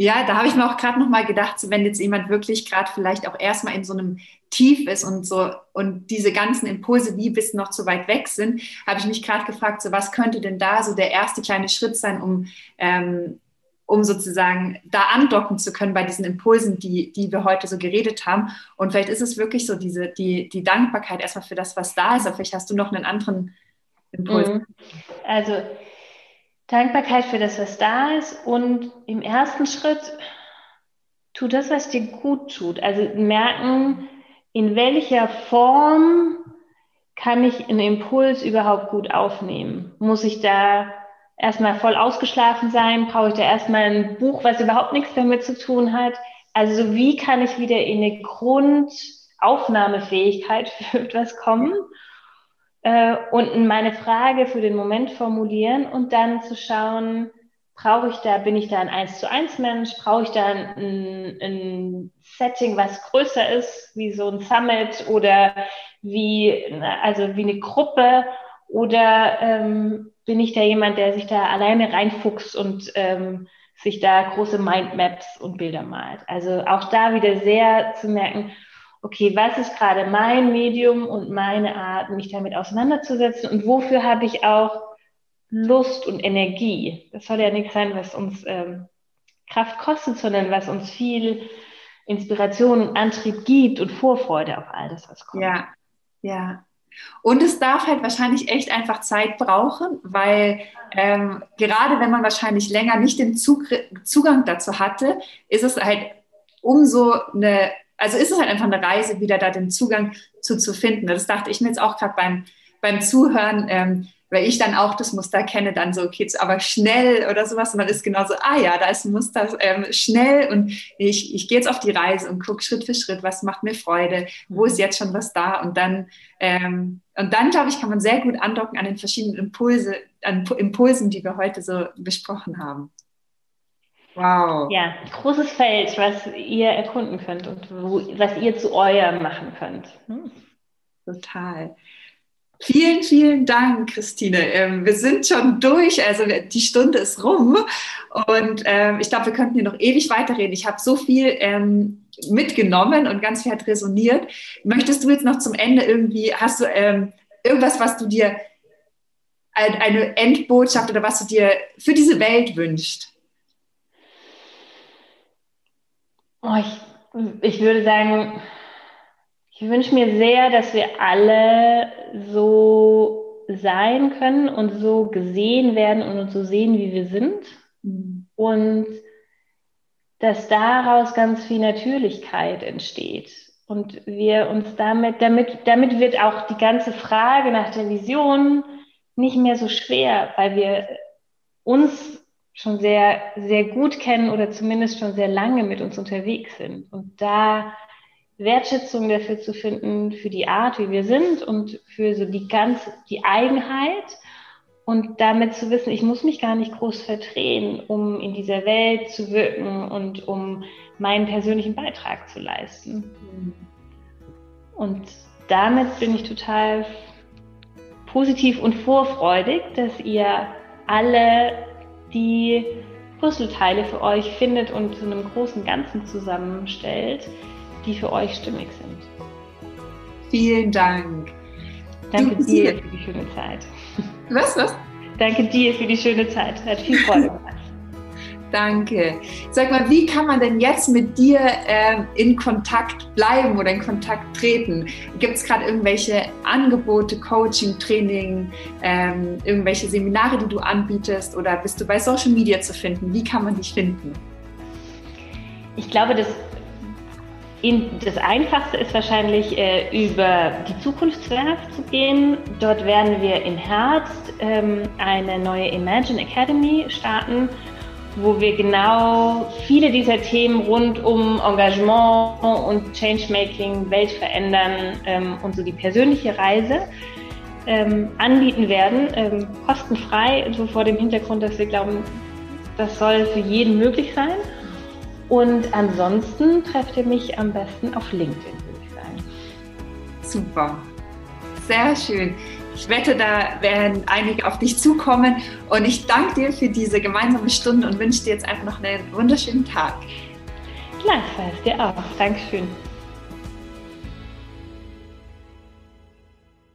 Ja, da habe ich mir auch gerade noch mal gedacht, so wenn jetzt jemand wirklich gerade vielleicht auch erstmal in so einem Tief ist und so und diese ganzen Impulse wie bis noch zu weit weg sind, habe ich mich gerade gefragt, so was könnte denn da so der erste kleine Schritt sein, um ähm, um sozusagen da andocken zu können bei diesen Impulsen, die, die wir heute so geredet haben. Und vielleicht ist es wirklich so diese, die, die Dankbarkeit erstmal für das, was da ist, aber vielleicht hast du noch einen anderen Impuls. Mhm. Also Dankbarkeit für das, was da ist und im ersten Schritt tu das, was dir gut tut. Also merken, in welcher Form kann ich einen Impuls überhaupt gut aufnehmen? Muss ich da erstmal voll ausgeschlafen sein? Brauche ich da erstmal ein Buch, was überhaupt nichts damit zu tun hat? Also wie kann ich wieder in eine Grundaufnahmefähigkeit für etwas kommen? Äh, und meine Frage für den Moment formulieren und dann zu schauen, brauche ich da, bin ich da ein 1 zu 1 Mensch? Brauche ich da ein, ein, Setting, was größer ist, wie so ein Summit oder wie, also wie eine Gruppe? Oder ähm, bin ich da jemand, der sich da alleine reinfuchst und ähm, sich da große Mindmaps und Bilder malt. Also auch da wieder sehr zu merken, okay, was ist gerade mein Medium und meine Art, mich damit auseinanderzusetzen und wofür habe ich auch Lust und Energie. Das soll ja nichts sein, was uns ähm, Kraft kostet, sondern was uns viel Inspiration und Antrieb gibt und Vorfreude auf all das, was kommt. Ja, ja. Und es darf halt wahrscheinlich echt einfach Zeit brauchen, weil ähm, gerade wenn man wahrscheinlich länger nicht den Zug Zugang dazu hatte, ist es halt umso eine, also ist es halt einfach eine Reise, wieder da den Zugang zu, zu finden. Das dachte ich mir jetzt auch gerade beim, beim Zuhören. Ähm, weil ich dann auch das Muster kenne, dann so, okay, aber schnell oder sowas. Und man ist genauso, ah ja, da ist ein Muster ähm, schnell und ich, ich gehe jetzt auf die Reise und gucke Schritt für Schritt, was macht mir Freude, wo ist mhm. jetzt schon was da und dann, ähm, und dann, glaube ich, kann man sehr gut andocken an den verschiedenen Impulse, an Impulsen, die wir heute so besprochen haben. Wow. Ja, großes Feld, was ihr erkunden könnt und wo, was ihr zu eurem machen könnt. Hm. Total. Vielen, vielen Dank, Christine. Ähm, wir sind schon durch, also die Stunde ist rum und ähm, ich glaube, wir könnten hier noch ewig weiterreden. Ich habe so viel ähm, mitgenommen und ganz viel hat resoniert. Möchtest du jetzt noch zum Ende irgendwie, hast du irgendwas, was du dir, eine Endbotschaft oder was du dir für diese Welt wünschst? Oh, ich, ich würde sagen, ich wünsche mir sehr, dass wir alle so sein können und so gesehen werden und uns so sehen, wie wir sind. Mhm. Und dass daraus ganz viel Natürlichkeit entsteht. Und wir uns damit, damit, damit wird auch die ganze Frage nach der Vision nicht mehr so schwer, weil wir uns schon sehr, sehr gut kennen oder zumindest schon sehr lange mit uns unterwegs sind. Und da Wertschätzung dafür zu finden, für die Art, wie wir sind und für so die ganze, die Eigenheit und damit zu wissen, ich muss mich gar nicht groß verdrehen, um in dieser Welt zu wirken und um meinen persönlichen Beitrag zu leisten. Und damit bin ich total positiv und vorfreudig, dass ihr alle die Puzzleteile für euch findet und zu einem großen Ganzen zusammenstellt, die für euch stimmig sind. Vielen Dank. Danke dir für die schöne Zeit. Was, was? Danke dir für die schöne Zeit. Hat viel Freude gemacht. Danke. Sag mal, wie kann man denn jetzt mit dir äh, in Kontakt bleiben oder in Kontakt treten? Gibt es gerade irgendwelche Angebote, Coaching, Training, ähm, irgendwelche Seminare, die du anbietest oder bist du bei Social Media zu finden? Wie kann man dich finden? Ich glaube, das das Einfachste ist wahrscheinlich äh, über die Zukunftswerft zu gehen. Dort werden wir im Herbst ähm, eine neue Imagine Academy starten, wo wir genau viele dieser Themen rund um Engagement und Changemaking, Welt verändern ähm, und so die persönliche Reise ähm, anbieten werden, ähm, kostenfrei, so vor dem Hintergrund, dass wir glauben, das soll für jeden möglich sein. Und ansonsten trefft ihr mich am besten auf LinkedIn, würde ich sagen. Super. Sehr schön. Ich wette, da werden einige auf dich zukommen. Und ich danke dir für diese gemeinsame Stunde und wünsche dir jetzt einfach noch einen wunderschönen Tag. Gleichfalls dir auch. Dankeschön.